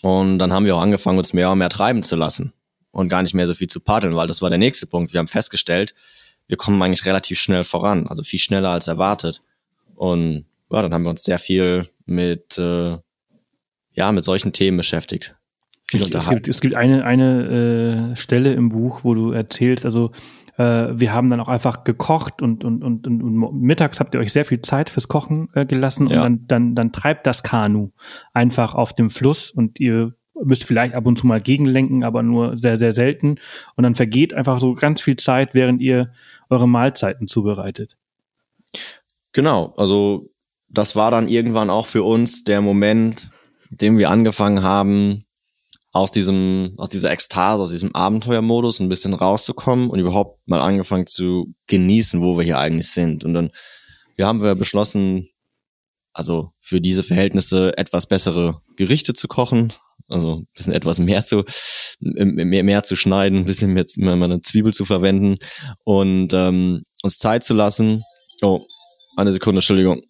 und dann haben wir auch angefangen, uns mehr und mehr treiben zu lassen und gar nicht mehr so viel zu paddeln, weil das war der nächste Punkt. Wir haben festgestellt, wir kommen eigentlich relativ schnell voran, also viel schneller als erwartet. Und ja, dann haben wir uns sehr viel mit, äh, ja, mit solchen Themen beschäftigt. Viel es, gibt, es gibt eine, eine äh, Stelle im Buch, wo du erzählst, also wir haben dann auch einfach gekocht und, und, und, und, mittags habt ihr euch sehr viel Zeit fürs Kochen äh, gelassen und dann, dann, dann treibt das Kanu einfach auf dem Fluss und ihr müsst vielleicht ab und zu mal gegenlenken, aber nur sehr, sehr selten. Und dann vergeht einfach so ganz viel Zeit, während ihr eure Mahlzeiten zubereitet. Genau, also das war dann irgendwann auch für uns der Moment, in dem wir angefangen haben, aus diesem, aus dieser Ekstase, aus diesem Abenteuermodus ein bisschen rauszukommen und überhaupt mal angefangen zu genießen, wo wir hier eigentlich sind. Und dann, wir haben wir beschlossen, also für diese Verhältnisse etwas bessere Gerichte zu kochen, also ein bisschen etwas mehr zu, mehr, mehr zu schneiden, ein bisschen mehr, mehr eine Zwiebel zu verwenden und ähm, uns Zeit zu lassen. Oh, eine Sekunde, Entschuldigung.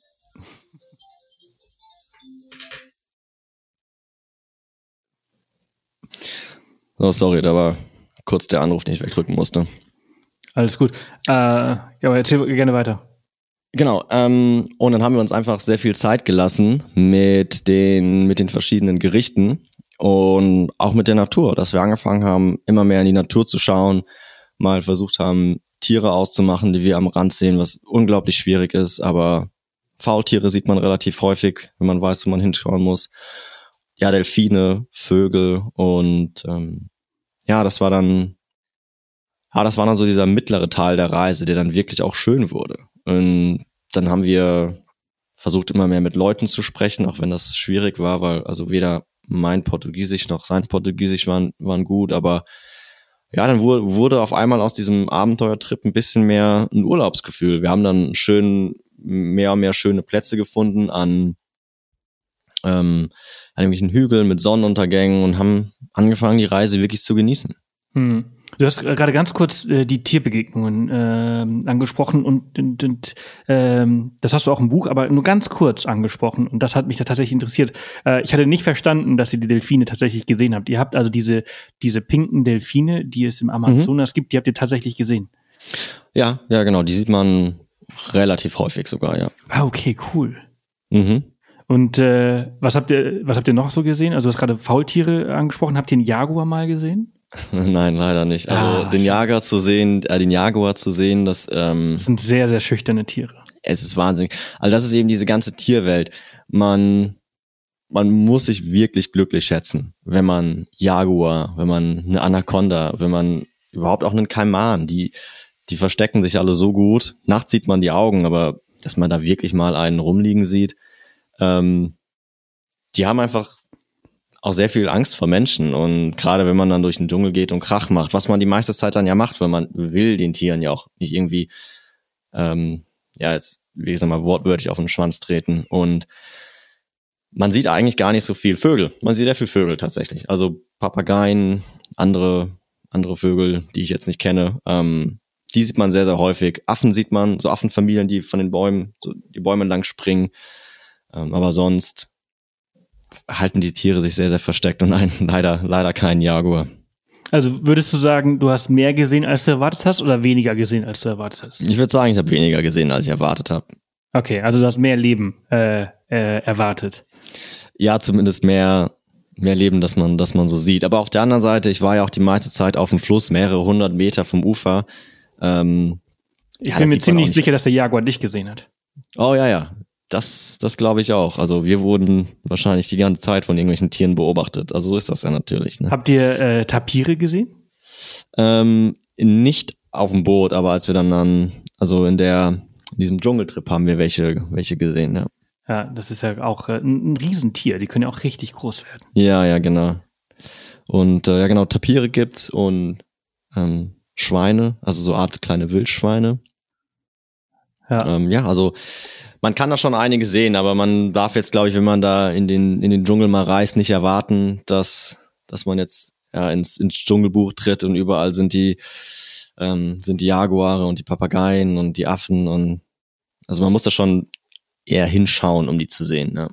Oh, sorry, da war kurz der Anruf, den ich wegdrücken musste. Alles gut. Äh, aber erzähl gerne weiter. Genau, ähm, und dann haben wir uns einfach sehr viel Zeit gelassen mit den, mit den verschiedenen Gerichten und auch mit der Natur, dass wir angefangen haben, immer mehr in die Natur zu schauen, mal versucht haben, Tiere auszumachen, die wir am Rand sehen, was unglaublich schwierig ist, aber Faultiere sieht man relativ häufig, wenn man weiß, wo man hinschauen muss. Ja, Delfine, Vögel und ähm, ja, das war dann Aber das war dann so dieser mittlere Teil der Reise, der dann wirklich auch schön wurde. Und dann haben wir versucht immer mehr mit Leuten zu sprechen, auch wenn das schwierig war, weil also weder mein Portugiesisch noch sein Portugiesisch waren, waren gut, aber ja, dann wurde, wurde auf einmal aus diesem Abenteuertrip ein bisschen mehr ein Urlaubsgefühl. Wir haben dann schön mehr und mehr schöne Plätze gefunden an, ähm, an irgendwelchen Hügeln mit Sonnenuntergängen und haben angefangen, die Reise wirklich zu genießen. Hm. Du hast gerade ganz kurz äh, die Tierbegegnungen äh, angesprochen und, und, und ähm, das hast du auch im Buch, aber nur ganz kurz angesprochen und das hat mich da tatsächlich interessiert. Äh, ich hatte nicht verstanden, dass ihr die Delfine tatsächlich gesehen habt. Ihr habt also diese diese pinken Delfine, die es im Amazonas mhm. gibt, die habt ihr tatsächlich gesehen. Ja, ja, genau. Die sieht man relativ häufig sogar, ja. Ah, okay, cool. Mhm. Und äh, was habt ihr, was habt ihr noch so gesehen? Also du hast gerade Faultiere angesprochen. Habt ihr einen Jaguar mal gesehen? Nein, leider nicht. Also ah, den Jaguar zu sehen, äh, den Jaguar zu sehen, das, ähm, das sind sehr, sehr schüchterne Tiere. Es ist wahnsinnig. Also das ist eben diese ganze Tierwelt. Man, man muss sich wirklich glücklich schätzen, wenn man Jaguar, wenn man eine Anaconda, wenn man überhaupt auch einen Kaiman, die, die verstecken sich alle so gut. Nachts sieht man die Augen, aber dass man da wirklich mal einen rumliegen sieht, ähm, die haben einfach auch sehr viel Angst vor Menschen und gerade wenn man dann durch den Dschungel geht und Krach macht, was man die meiste Zeit dann ja macht, weil man will den Tieren ja auch nicht irgendwie, ähm, ja, jetzt, wie gesagt mal, wortwörtlich auf den Schwanz treten und man sieht eigentlich gar nicht so viel Vögel. Man sieht sehr viel Vögel tatsächlich. Also Papageien, andere, andere Vögel, die ich jetzt nicht kenne, ähm, die sieht man sehr, sehr häufig. Affen sieht man, so Affenfamilien, die von den Bäumen, so die Bäume lang springen. Ähm, aber sonst halten die Tiere sich sehr, sehr versteckt und nein, leider, leider kein Jaguar. Also würdest du sagen, du hast mehr gesehen, als du erwartet hast oder weniger gesehen, als du erwartet hast? Ich würde sagen, ich habe weniger gesehen, als ich erwartet habe. Okay, also du hast mehr Leben äh, äh, erwartet. Ja, zumindest mehr mehr Leben, dass man, dass man so sieht. Aber auf der anderen Seite, ich war ja auch die meiste Zeit auf dem Fluss, mehrere hundert Meter vom Ufer. Ähm, ich ja, bin mir ziemlich sicher, dass der Jaguar dich gesehen hat. Oh ja, ja. Das, das glaube ich auch. Also wir wurden wahrscheinlich die ganze Zeit von irgendwelchen Tieren beobachtet. Also so ist das ja natürlich. Ne? Habt ihr äh, Tapire gesehen? Ähm, nicht auf dem Boot, aber als wir dann an, also in der, in diesem Dschungeltrip haben wir welche, welche gesehen, ja. Ja, das ist ja auch äh, ein, ein Riesentier. Die können ja auch richtig groß werden. Ja, ja, genau. Und äh, ja, genau, Tapire gibt's und ähm, Schweine, also so Art kleine Wildschweine. Ja. Ähm, ja, also man kann da schon einige sehen, aber man darf jetzt, glaube ich, wenn man da in den, in den Dschungel mal reist, nicht erwarten, dass, dass man jetzt ja, ins, ins Dschungelbuch tritt und überall sind die, ähm, sind die Jaguare und die Papageien und die Affen und also man muss da schon eher hinschauen, um die zu sehen. Ne?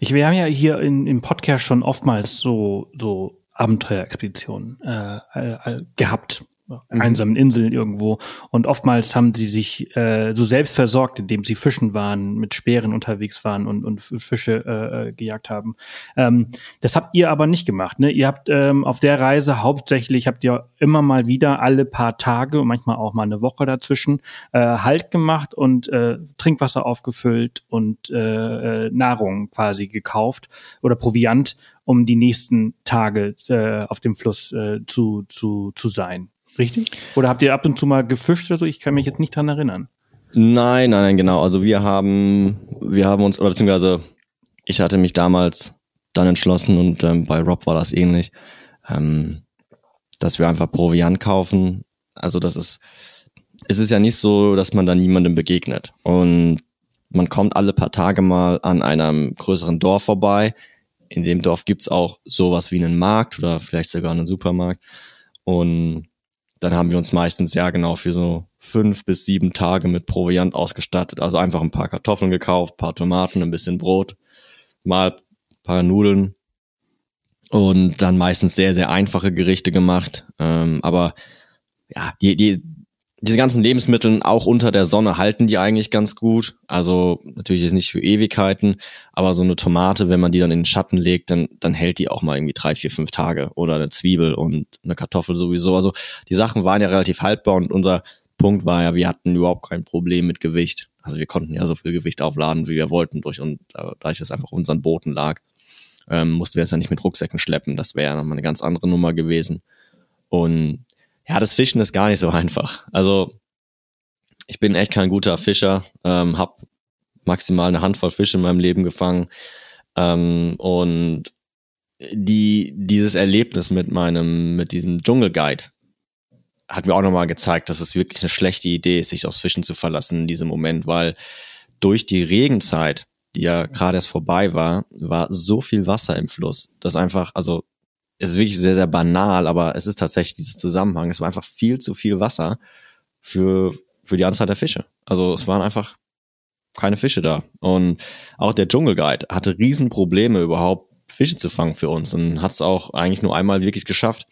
Ich, wir haben ja hier in, im Podcast schon oftmals so, so Abenteuerexpeditionen äh, äh, gehabt. Einsamen Inseln irgendwo. Und oftmals haben sie sich äh, so selbst versorgt, indem sie fischen waren, mit Speeren unterwegs waren und, und Fische äh, äh, gejagt haben. Ähm, das habt ihr aber nicht gemacht. Ne? Ihr habt ähm, auf der Reise hauptsächlich, habt ihr immer mal wieder alle paar Tage und manchmal auch mal eine Woche dazwischen äh, Halt gemacht und äh, Trinkwasser aufgefüllt und äh, äh, Nahrung quasi gekauft oder Proviant, um die nächsten Tage äh, auf dem Fluss äh, zu, zu, zu sein. Richtig? Oder habt ihr ab und zu mal gefischt oder so? Ich kann mich jetzt nicht dran erinnern. Nein, nein, nein, genau. Also wir haben, wir haben uns, oder beziehungsweise ich hatte mich damals dann entschlossen und ähm, bei Rob war das ähnlich, ähm, dass wir einfach Proviant kaufen. Also das ist, es ist ja nicht so, dass man da niemandem begegnet. Und man kommt alle paar Tage mal an einem größeren Dorf vorbei. In dem Dorf gibt's auch sowas wie einen Markt oder vielleicht sogar einen Supermarkt. Und dann haben wir uns meistens ja genau für so fünf bis sieben Tage mit Proviant ausgestattet. Also einfach ein paar Kartoffeln gekauft, paar Tomaten, ein bisschen Brot, mal paar Nudeln und dann meistens sehr, sehr einfache Gerichte gemacht. Ähm, aber ja, die, die, diese ganzen Lebensmittel auch unter der Sonne halten die eigentlich ganz gut. Also natürlich ist nicht für Ewigkeiten, aber so eine Tomate, wenn man die dann in den Schatten legt, dann, dann hält die auch mal irgendwie drei, vier, fünf Tage. Oder eine Zwiebel und eine Kartoffel sowieso. Also die Sachen waren ja relativ haltbar und unser Punkt war ja, wir hatten überhaupt kein Problem mit Gewicht. Also wir konnten ja so viel Gewicht aufladen, wie wir wollten, durch und dadurch, dass einfach unseren Booten lag, ähm, mussten wir es ja nicht mit Rucksäcken schleppen. Das wäre ja nochmal eine ganz andere Nummer gewesen. Und ja, das Fischen ist gar nicht so einfach. Also ich bin echt kein guter Fischer, ähm, habe maximal eine Handvoll Fische in meinem Leben gefangen ähm, und die dieses Erlebnis mit meinem mit diesem Dschungelguide hat mir auch nochmal gezeigt, dass es wirklich eine schlechte Idee ist, sich aufs Fischen zu verlassen in diesem Moment, weil durch die Regenzeit, die ja gerade erst vorbei war, war so viel Wasser im Fluss, dass einfach, also es ist wirklich sehr, sehr banal, aber es ist tatsächlich dieser Zusammenhang. Es war einfach viel zu viel Wasser für, für die Anzahl der Fische. Also es waren einfach keine Fische da. Und auch der Dschungelguide hatte Riesenprobleme überhaupt Fische zu fangen für uns und hat es auch eigentlich nur einmal wirklich geschafft.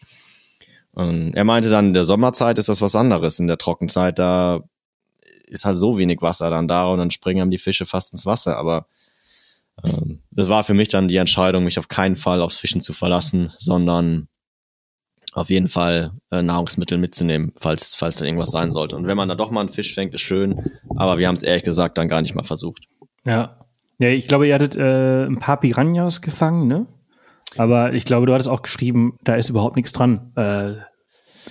Und er meinte dann, in der Sommerzeit ist das was anderes. In der Trockenzeit, da ist halt so wenig Wasser dann da und dann springen die Fische fast ins Wasser. Aber das war für mich dann die Entscheidung, mich auf keinen Fall aufs Fischen zu verlassen, sondern auf jeden Fall äh, Nahrungsmittel mitzunehmen, falls, falls da irgendwas sein sollte. Und wenn man da doch mal einen Fisch fängt, ist schön, aber wir haben es ehrlich gesagt dann gar nicht mal versucht. Ja. Ja, ich glaube, ihr hattet äh, ein paar Piranhas gefangen, ne? Aber ich glaube, du hattest auch geschrieben, da ist überhaupt nichts dran. Äh,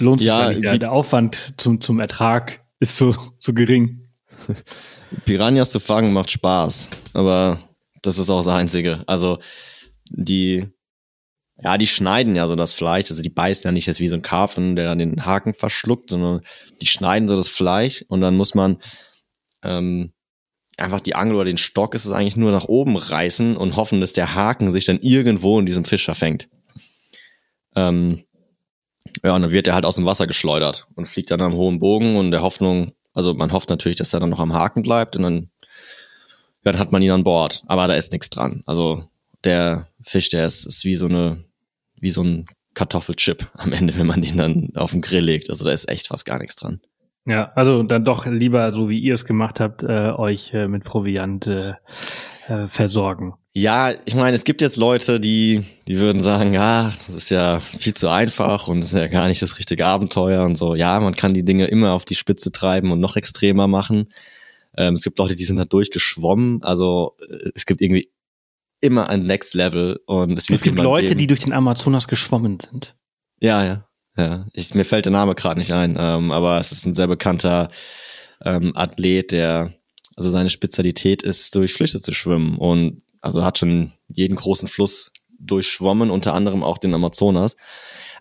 lohnt sich ja, nicht. Der, der Aufwand zum, zum Ertrag ist so, so gering. Piranhas zu fangen macht Spaß, aber das ist auch das Einzige. Also die, ja, die schneiden ja so das Fleisch, also die beißen ja nicht jetzt wie so ein Karpfen, der dann den Haken verschluckt, sondern die schneiden so das Fleisch und dann muss man ähm, einfach die Angel oder den Stock ist es eigentlich nur nach oben reißen und hoffen, dass der Haken sich dann irgendwo in diesem Fisch verfängt. Ähm, ja, und dann wird er halt aus dem Wasser geschleudert und fliegt dann am hohen Bogen und der Hoffnung, also man hofft natürlich, dass er dann noch am Haken bleibt und dann, dann hat man ihn an Bord. Aber da ist nichts dran. Also der Fisch, der ist, ist wie so eine, wie so ein Kartoffelchip am Ende, wenn man ihn dann auf den Grill legt. Also da ist echt fast gar nichts dran. Ja, also dann doch lieber, so wie ihr es gemacht habt, äh, euch äh, mit Proviant äh, äh, versorgen. Ja, ich meine, es gibt jetzt Leute, die, die würden sagen, ja, das ist ja viel zu einfach und das ist ja gar nicht das richtige Abenteuer und so. Ja, man kann die Dinge immer auf die Spitze treiben und noch extremer machen. Ähm, es gibt Leute, die sind da durchgeschwommen. Also äh, es gibt irgendwie immer ein Next Level und es, es gibt Leute, geben. die durch den Amazonas geschwommen sind. Ja, ja. Ja, ich, mir fällt der Name gerade nicht ein, ähm, aber es ist ein sehr bekannter ähm, Athlet, der, also seine Spezialität ist, durch Flüsse zu schwimmen und also hat schon jeden großen Fluss durchschwommen, unter anderem auch den Amazonas.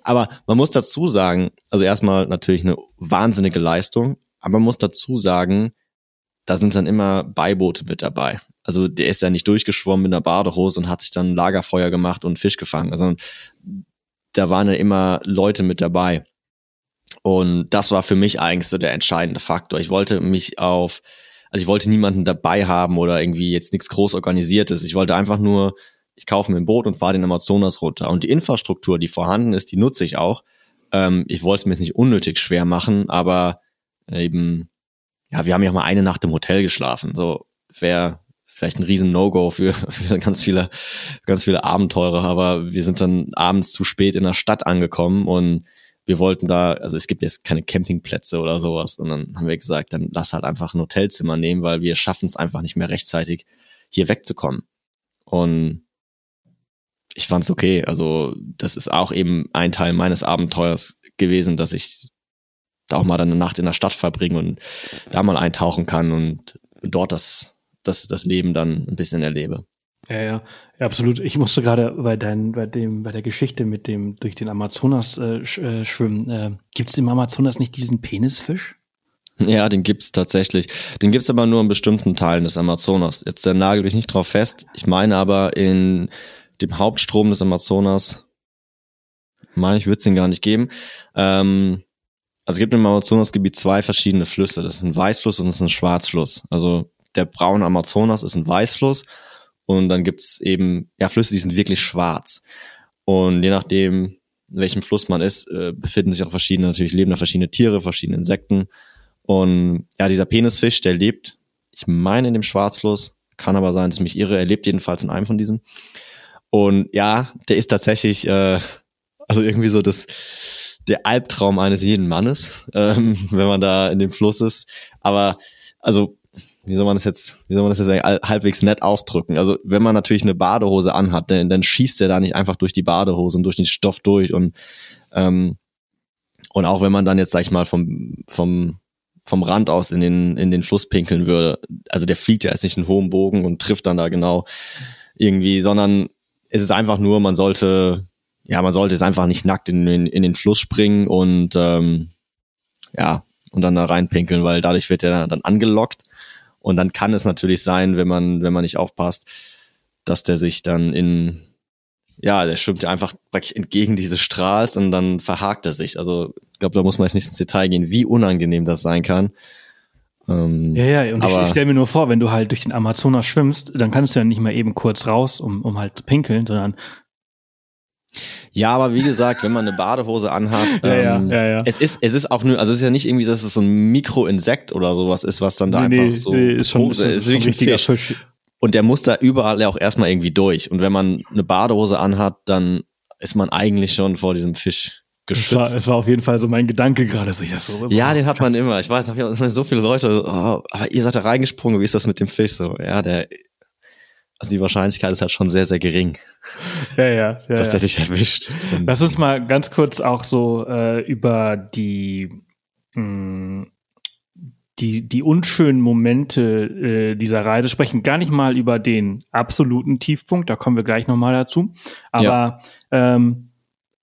Aber man muss dazu sagen, also erstmal natürlich eine wahnsinnige Leistung, aber man muss dazu sagen, da sind dann immer Beiboote mit dabei. Also der ist ja nicht durchgeschwommen in der Badehose und hat sich dann Lagerfeuer gemacht und Fisch gefangen. Also da waren ja immer Leute mit dabei. Und das war für mich eigentlich so der entscheidende Faktor. Ich wollte mich auf, also ich wollte niemanden dabei haben oder irgendwie jetzt nichts groß organisiertes. Ich wollte einfach nur, ich kaufe mir ein Boot und fahre den Amazonas runter. Und die Infrastruktur, die vorhanden ist, die nutze ich auch. Ähm, ich wollte es mir jetzt nicht unnötig schwer machen, aber eben, ja, wir haben ja mal eine Nacht im Hotel geschlafen. So, wer vielleicht ein riesen No-Go für, für ganz viele, ganz viele Abenteurer, aber wir sind dann abends zu spät in der Stadt angekommen und wir wollten da, also es gibt jetzt keine Campingplätze oder sowas und dann haben wir gesagt, dann lass halt einfach ein Hotelzimmer nehmen, weil wir schaffen es einfach nicht mehr rechtzeitig hier wegzukommen. Und ich fand's okay. Also das ist auch eben ein Teil meines Abenteuers gewesen, dass ich da auch mal dann eine Nacht in der Stadt verbringe und da mal eintauchen kann und dort das das, das Leben dann ein bisschen erlebe. Ja, ja, absolut. Ich musste gerade bei dein, bei dem, bei der Geschichte mit dem durch den Amazonas äh, sch, äh, schwimmen. Äh, Gibt es im Amazonas nicht diesen Penisfisch? Ja, den gibt's tatsächlich. Den gibt's aber nur in bestimmten Teilen des Amazonas. Jetzt der nagel ich nicht drauf fest. Ich meine aber in dem Hauptstrom des Amazonas, meine ich, würde es ihn gar nicht geben. Ähm, also es gibt im Amazonasgebiet zwei verschiedene Flüsse. Das ist ein Weißfluss und das ist ein Schwarzfluss. Also der braune Amazonas ist ein Weißfluss und dann gibt's eben ja Flüsse, die sind wirklich schwarz. Und je nachdem, in welchem Fluss man ist, äh, befinden sich auch verschiedene, natürlich leben da verschiedene Tiere, verschiedene Insekten. Und ja, dieser Penisfisch, der lebt, ich meine in dem Schwarzfluss, kann aber sein, dass ich mich irre, er lebt jedenfalls in einem von diesen. Und ja, der ist tatsächlich, äh, also irgendwie so das, der Albtraum eines jeden Mannes, ähm, wenn man da in dem Fluss ist. Aber also wie soll man das jetzt, wie soll man das jetzt halbwegs nett ausdrücken? Also wenn man natürlich eine Badehose anhat, dann, dann schießt er da nicht einfach durch die Badehose und durch den Stoff durch und ähm, Und auch wenn man dann jetzt, sag ich mal, vom, vom, vom Rand aus in den, in den Fluss pinkeln würde, also der fliegt ja jetzt nicht einen hohen Bogen und trifft dann da genau irgendwie, sondern es ist einfach nur, man sollte, ja, man sollte es einfach nicht nackt in, in, in den Fluss springen und ähm, ja, und dann da reinpinkeln, weil dadurch wird er dann angelockt. Und dann kann es natürlich sein, wenn man, wenn man nicht aufpasst, dass der sich dann in, ja, der schwimmt ja einfach praktisch entgegen dieses Strahls und dann verhakt er sich. Also ich glaube, da muss man jetzt nicht ins Detail gehen, wie unangenehm das sein kann. Ähm, ja, ja, und ich, ich stelle mir nur vor, wenn du halt durch den Amazonas schwimmst, dann kannst du ja nicht mal eben kurz raus, um, um halt zu pinkeln, sondern ja, aber wie gesagt, wenn man eine Badehose anhat, ähm, ja, ja, ja. es ist es ist auch nur, also es ist ja nicht irgendwie, dass es so ein Mikroinsekt oder sowas ist, was dann da nee, einfach so nee, ist schon, ist, ist, wirklich ein Fisch. Fisch. Und der muss da überall ja auch erstmal irgendwie durch. Und wenn man eine Badehose anhat, dann ist man eigentlich schon vor diesem Fisch geschützt. Es war, es war auf jeden Fall so mein Gedanke gerade. So, ja, so, ja, den hat man immer. Ich weiß, so viele Leute, oh, aber ihr seid da reingesprungen, wie ist das mit dem Fisch? So, ja, der also die Wahrscheinlichkeit ist halt schon sehr, sehr gering. Ja, ja. ja dass der ja. dich erwischt. Lass uns mal ganz kurz auch so äh, über die, mh, mm, die, die unschönen Momente äh, dieser Reise sprechen. Gar nicht mal über den absoluten Tiefpunkt, da kommen wir gleich nochmal dazu. Aber ja. ähm,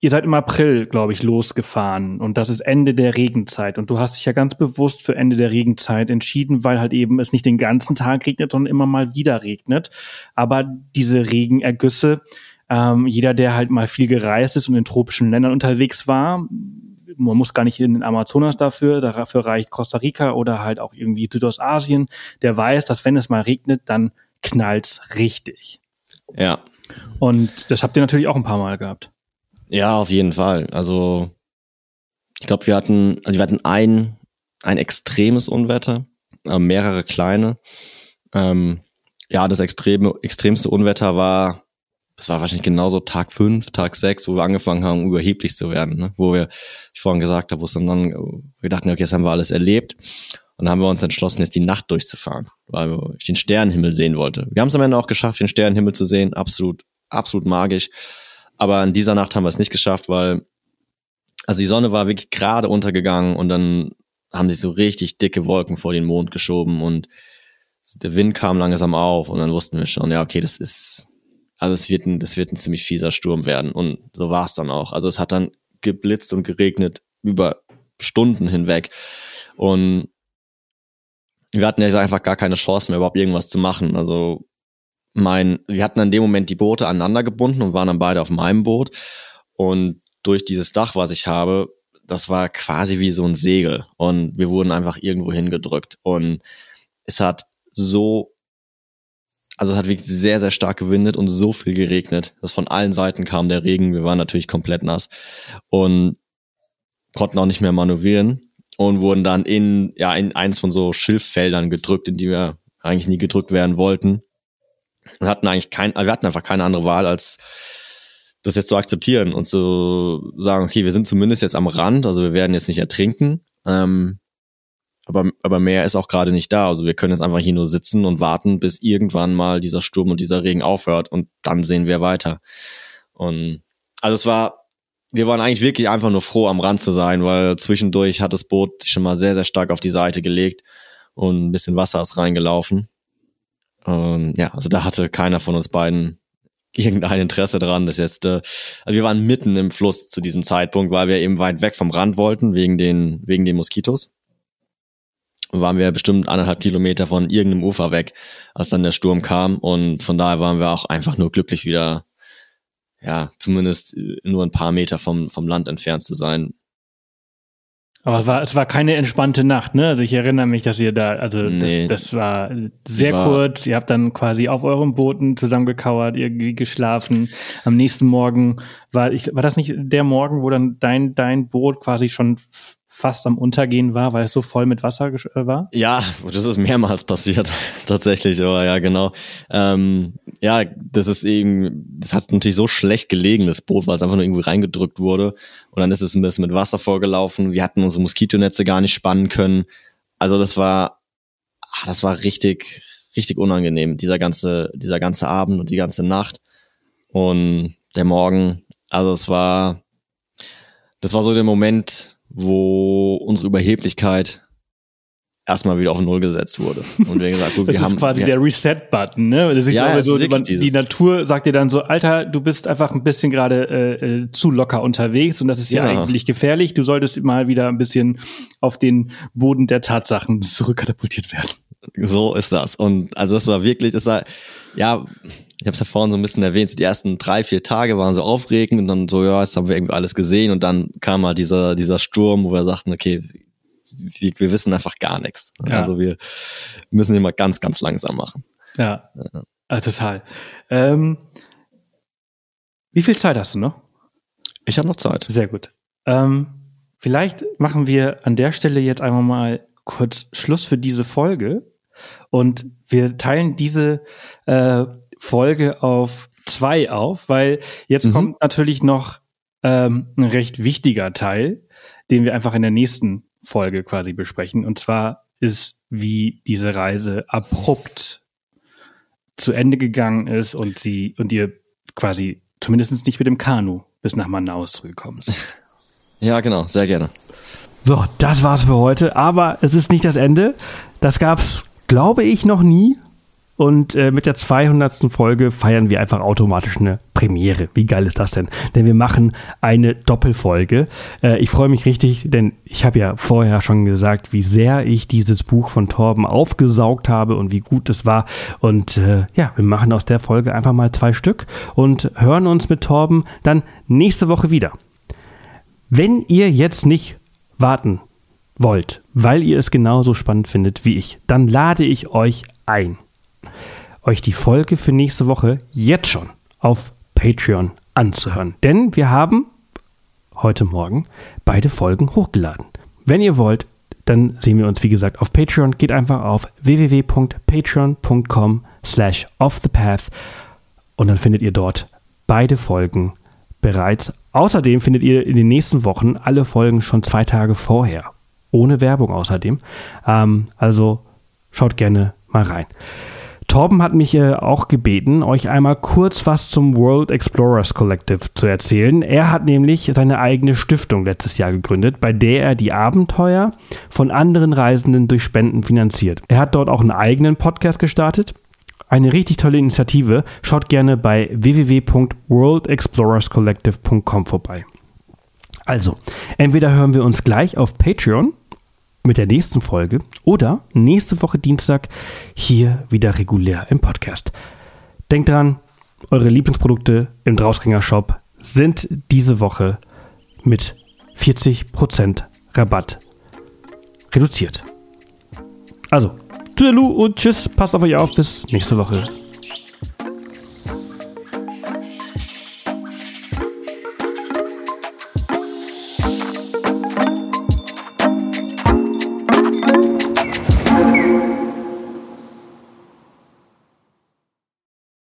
Ihr seid im April, glaube ich, losgefahren und das ist Ende der Regenzeit. Und du hast dich ja ganz bewusst für Ende der Regenzeit entschieden, weil halt eben es nicht den ganzen Tag regnet, sondern immer mal wieder regnet. Aber diese Regenergüsse, ähm, jeder, der halt mal viel gereist ist und in tropischen Ländern unterwegs war, man muss gar nicht in den Amazonas dafür, dafür reicht Costa Rica oder halt auch irgendwie Südostasien, der weiß, dass wenn es mal regnet, dann knallt's richtig. Ja. Und das habt ihr natürlich auch ein paar Mal gehabt. Ja, auf jeden Fall. Also ich glaube, wir hatten, also wir hatten ein, ein extremes Unwetter, äh, mehrere kleine. Ähm, ja, das extreme, extremste Unwetter war, das war wahrscheinlich genauso Tag fünf, Tag sechs, wo wir angefangen haben, überheblich zu werden, ne? wo wir, ich vorhin gesagt habe, wo es dann, dann, wir dachten, okay, jetzt haben wir alles erlebt. Und dann haben wir uns entschlossen, jetzt die Nacht durchzufahren, weil ich den Sternenhimmel sehen wollte. Wir haben es am Ende auch geschafft, den Sternenhimmel zu sehen. Absolut, absolut magisch. Aber in dieser Nacht haben wir es nicht geschafft, weil also die Sonne war wirklich gerade untergegangen und dann haben sich so richtig dicke Wolken vor den Mond geschoben und der Wind kam langsam auf und dann wussten wir schon, ja, okay, das ist, also es wird ein, das wird ein ziemlich fieser Sturm werden und so war es dann auch. Also es hat dann geblitzt und geregnet über Stunden hinweg und wir hatten ja einfach gar keine Chance mehr, überhaupt irgendwas zu machen. Also mein, wir hatten an dem Moment die Boote aneinander gebunden und waren dann beide auf meinem Boot. Und durch dieses Dach, was ich habe, das war quasi wie so ein Segel. Und wir wurden einfach irgendwo hingedrückt. Und es hat so, also es hat wirklich sehr, sehr stark gewindet und so viel geregnet, dass von allen Seiten kam der Regen. Wir waren natürlich komplett nass und konnten auch nicht mehr manövrieren und wurden dann in, ja, in eins von so Schilffeldern gedrückt, in die wir eigentlich nie gedrückt werden wollten und hatten eigentlich kein, wir hatten einfach keine andere Wahl, als das jetzt zu akzeptieren und zu sagen, okay, wir sind zumindest jetzt am Rand, also wir werden jetzt nicht ertrinken, ähm, aber, aber mehr ist auch gerade nicht da. Also wir können jetzt einfach hier nur sitzen und warten, bis irgendwann mal dieser Sturm und dieser Regen aufhört und dann sehen wir weiter. Und also es war, wir waren eigentlich wirklich einfach nur froh, am Rand zu sein, weil zwischendurch hat das Boot schon mal sehr, sehr stark auf die Seite gelegt und ein bisschen Wasser ist reingelaufen. Und ja, also da hatte keiner von uns beiden irgendein Interesse dran, dass jetzt, äh, also wir waren mitten im Fluss zu diesem Zeitpunkt, weil wir eben weit weg vom Rand wollten, wegen den, wegen den Moskitos. Und waren wir bestimmt anderthalb Kilometer von irgendeinem Ufer weg, als dann der Sturm kam. Und von daher waren wir auch einfach nur glücklich, wieder, ja, zumindest nur ein paar Meter vom, vom Land entfernt zu sein. Aber es war, es war keine entspannte Nacht, ne? Also ich erinnere mich, dass ihr da, also nee, das, das war sehr war kurz. Ihr habt dann quasi auf eurem Booten zusammengekauert, irgendwie geschlafen. Am nächsten Morgen war ich, war das nicht der Morgen, wo dann dein, dein Boot quasi schon fast am Untergehen war, weil es so voll mit Wasser äh, war? Ja, das ist mehrmals passiert, tatsächlich, aber ja, genau. Ähm, ja, das ist eben, das hat natürlich so schlecht gelegen, das Boot, weil es einfach nur irgendwie reingedrückt wurde. Und dann ist es ein bisschen mit Wasser vorgelaufen. Wir hatten unsere Moskitonetze gar nicht spannen können. Also das war, ah, das war richtig, richtig unangenehm, dieser ganze, dieser ganze Abend und die ganze Nacht. Und der Morgen, also es war, das war so der Moment, wo unsere Überheblichkeit erstmal wieder auf Null gesetzt wurde. Und wir gesagt, gut, das wir ist haben, quasi wir, der Reset-Button, ne? Das ist Ja, glaube, so, man, die Natur sagt dir dann so, Alter, du bist einfach ein bisschen gerade äh, äh, zu locker unterwegs und das ist ja Genau. eigentlich gefährlich. Du solltest mal wieder ein bisschen auf den Boden der Tatsachen zurückkatapultiert werden. So ist das. Und also das war wirklich, das war, ja, ich habe es ja vorhin so ein bisschen erwähnt, die ersten drei, vier Tage waren so aufregend und dann so, ja, jetzt haben wir irgendwie alles gesehen und dann kam mal dieser, dieser Sturm, wo wir sagten, okay, wir, wir wissen einfach gar nichts. Ja. Also wir müssen immer ganz, ganz langsam machen. Ja, Ah, total. Ähm, wie viel Zeit hast du noch? Ich habe noch Zeit. Sehr gut. Ähm, vielleicht machen wir an der Stelle jetzt einmal mal kurz Schluss für diese Folge und wir teilen diese äh, Folge auf zwei auf, weil jetzt Mhm. kommt natürlich noch ähm, ein recht wichtiger Teil, den wir einfach in der nächsten Folge quasi besprechen. Und zwar ist, wie diese Reise abrupt zu Ende gegangen ist und sie und ihr quasi zumindest nicht mit dem Kanu bis nach Manaus zurückgekommen ist. Ja, genau, sehr gerne. So, das war's für heute. Aber es ist nicht das Ende. Das gab's, glaube ich, noch nie. Und äh, mit der 200. Folge feiern wir einfach automatisch eine Premiere. Wie geil ist das denn? Denn wir machen eine Doppelfolge. Äh, ich freue mich richtig, denn ich habe ja vorher schon gesagt, wie sehr ich dieses Buch von Torben aufgesaugt habe und wie gut es war. Und äh, ja, wir machen aus der Folge einfach mal zwei Stück und hören uns mit Torben dann nächste Woche wieder. Wenn ihr jetzt nicht warten wollt, weil ihr es genauso spannend findet wie ich, dann lade ich euch ein, euch die Folge für nächste Woche jetzt schon auf Patreon anzuhören. Denn wir haben heute Morgen beide Folgen hochgeladen. Wenn ihr wollt, dann sehen wir uns, wie gesagt, auf Patreon. Geht einfach auf www.patreon.com slash offthepath und dann findet ihr dort beide Folgen bereits. Außerdem findet ihr in den nächsten Wochen alle Folgen schon zwei Tage vorher. Ohne Werbung außerdem. Ähm, also schaut gerne mal rein. Torben hat mich äh, auch gebeten, euch einmal kurz was zum World Explorers Collective zu erzählen. Er hat nämlich seine eigene Stiftung letztes Jahr gegründet, bei der er die Abenteuer von anderen Reisenden durch Spenden finanziert. Er hat dort auch einen eigenen Podcast gestartet. Eine richtig tolle Initiative. Schaut gerne bei www.worldexplorerscollective.com vorbei. Also, entweder hören wir uns gleich auf Patreon mit der nächsten Folge oder nächste Woche Dienstag hier wieder regulär im Podcast. Denkt dran, eure Lieblingsprodukte im Drausgänger Shop sind diese Woche mit 40% Rabatt reduziert. Also, Tüdelu und tschüss, passt auf euch auf, bis nächste Woche.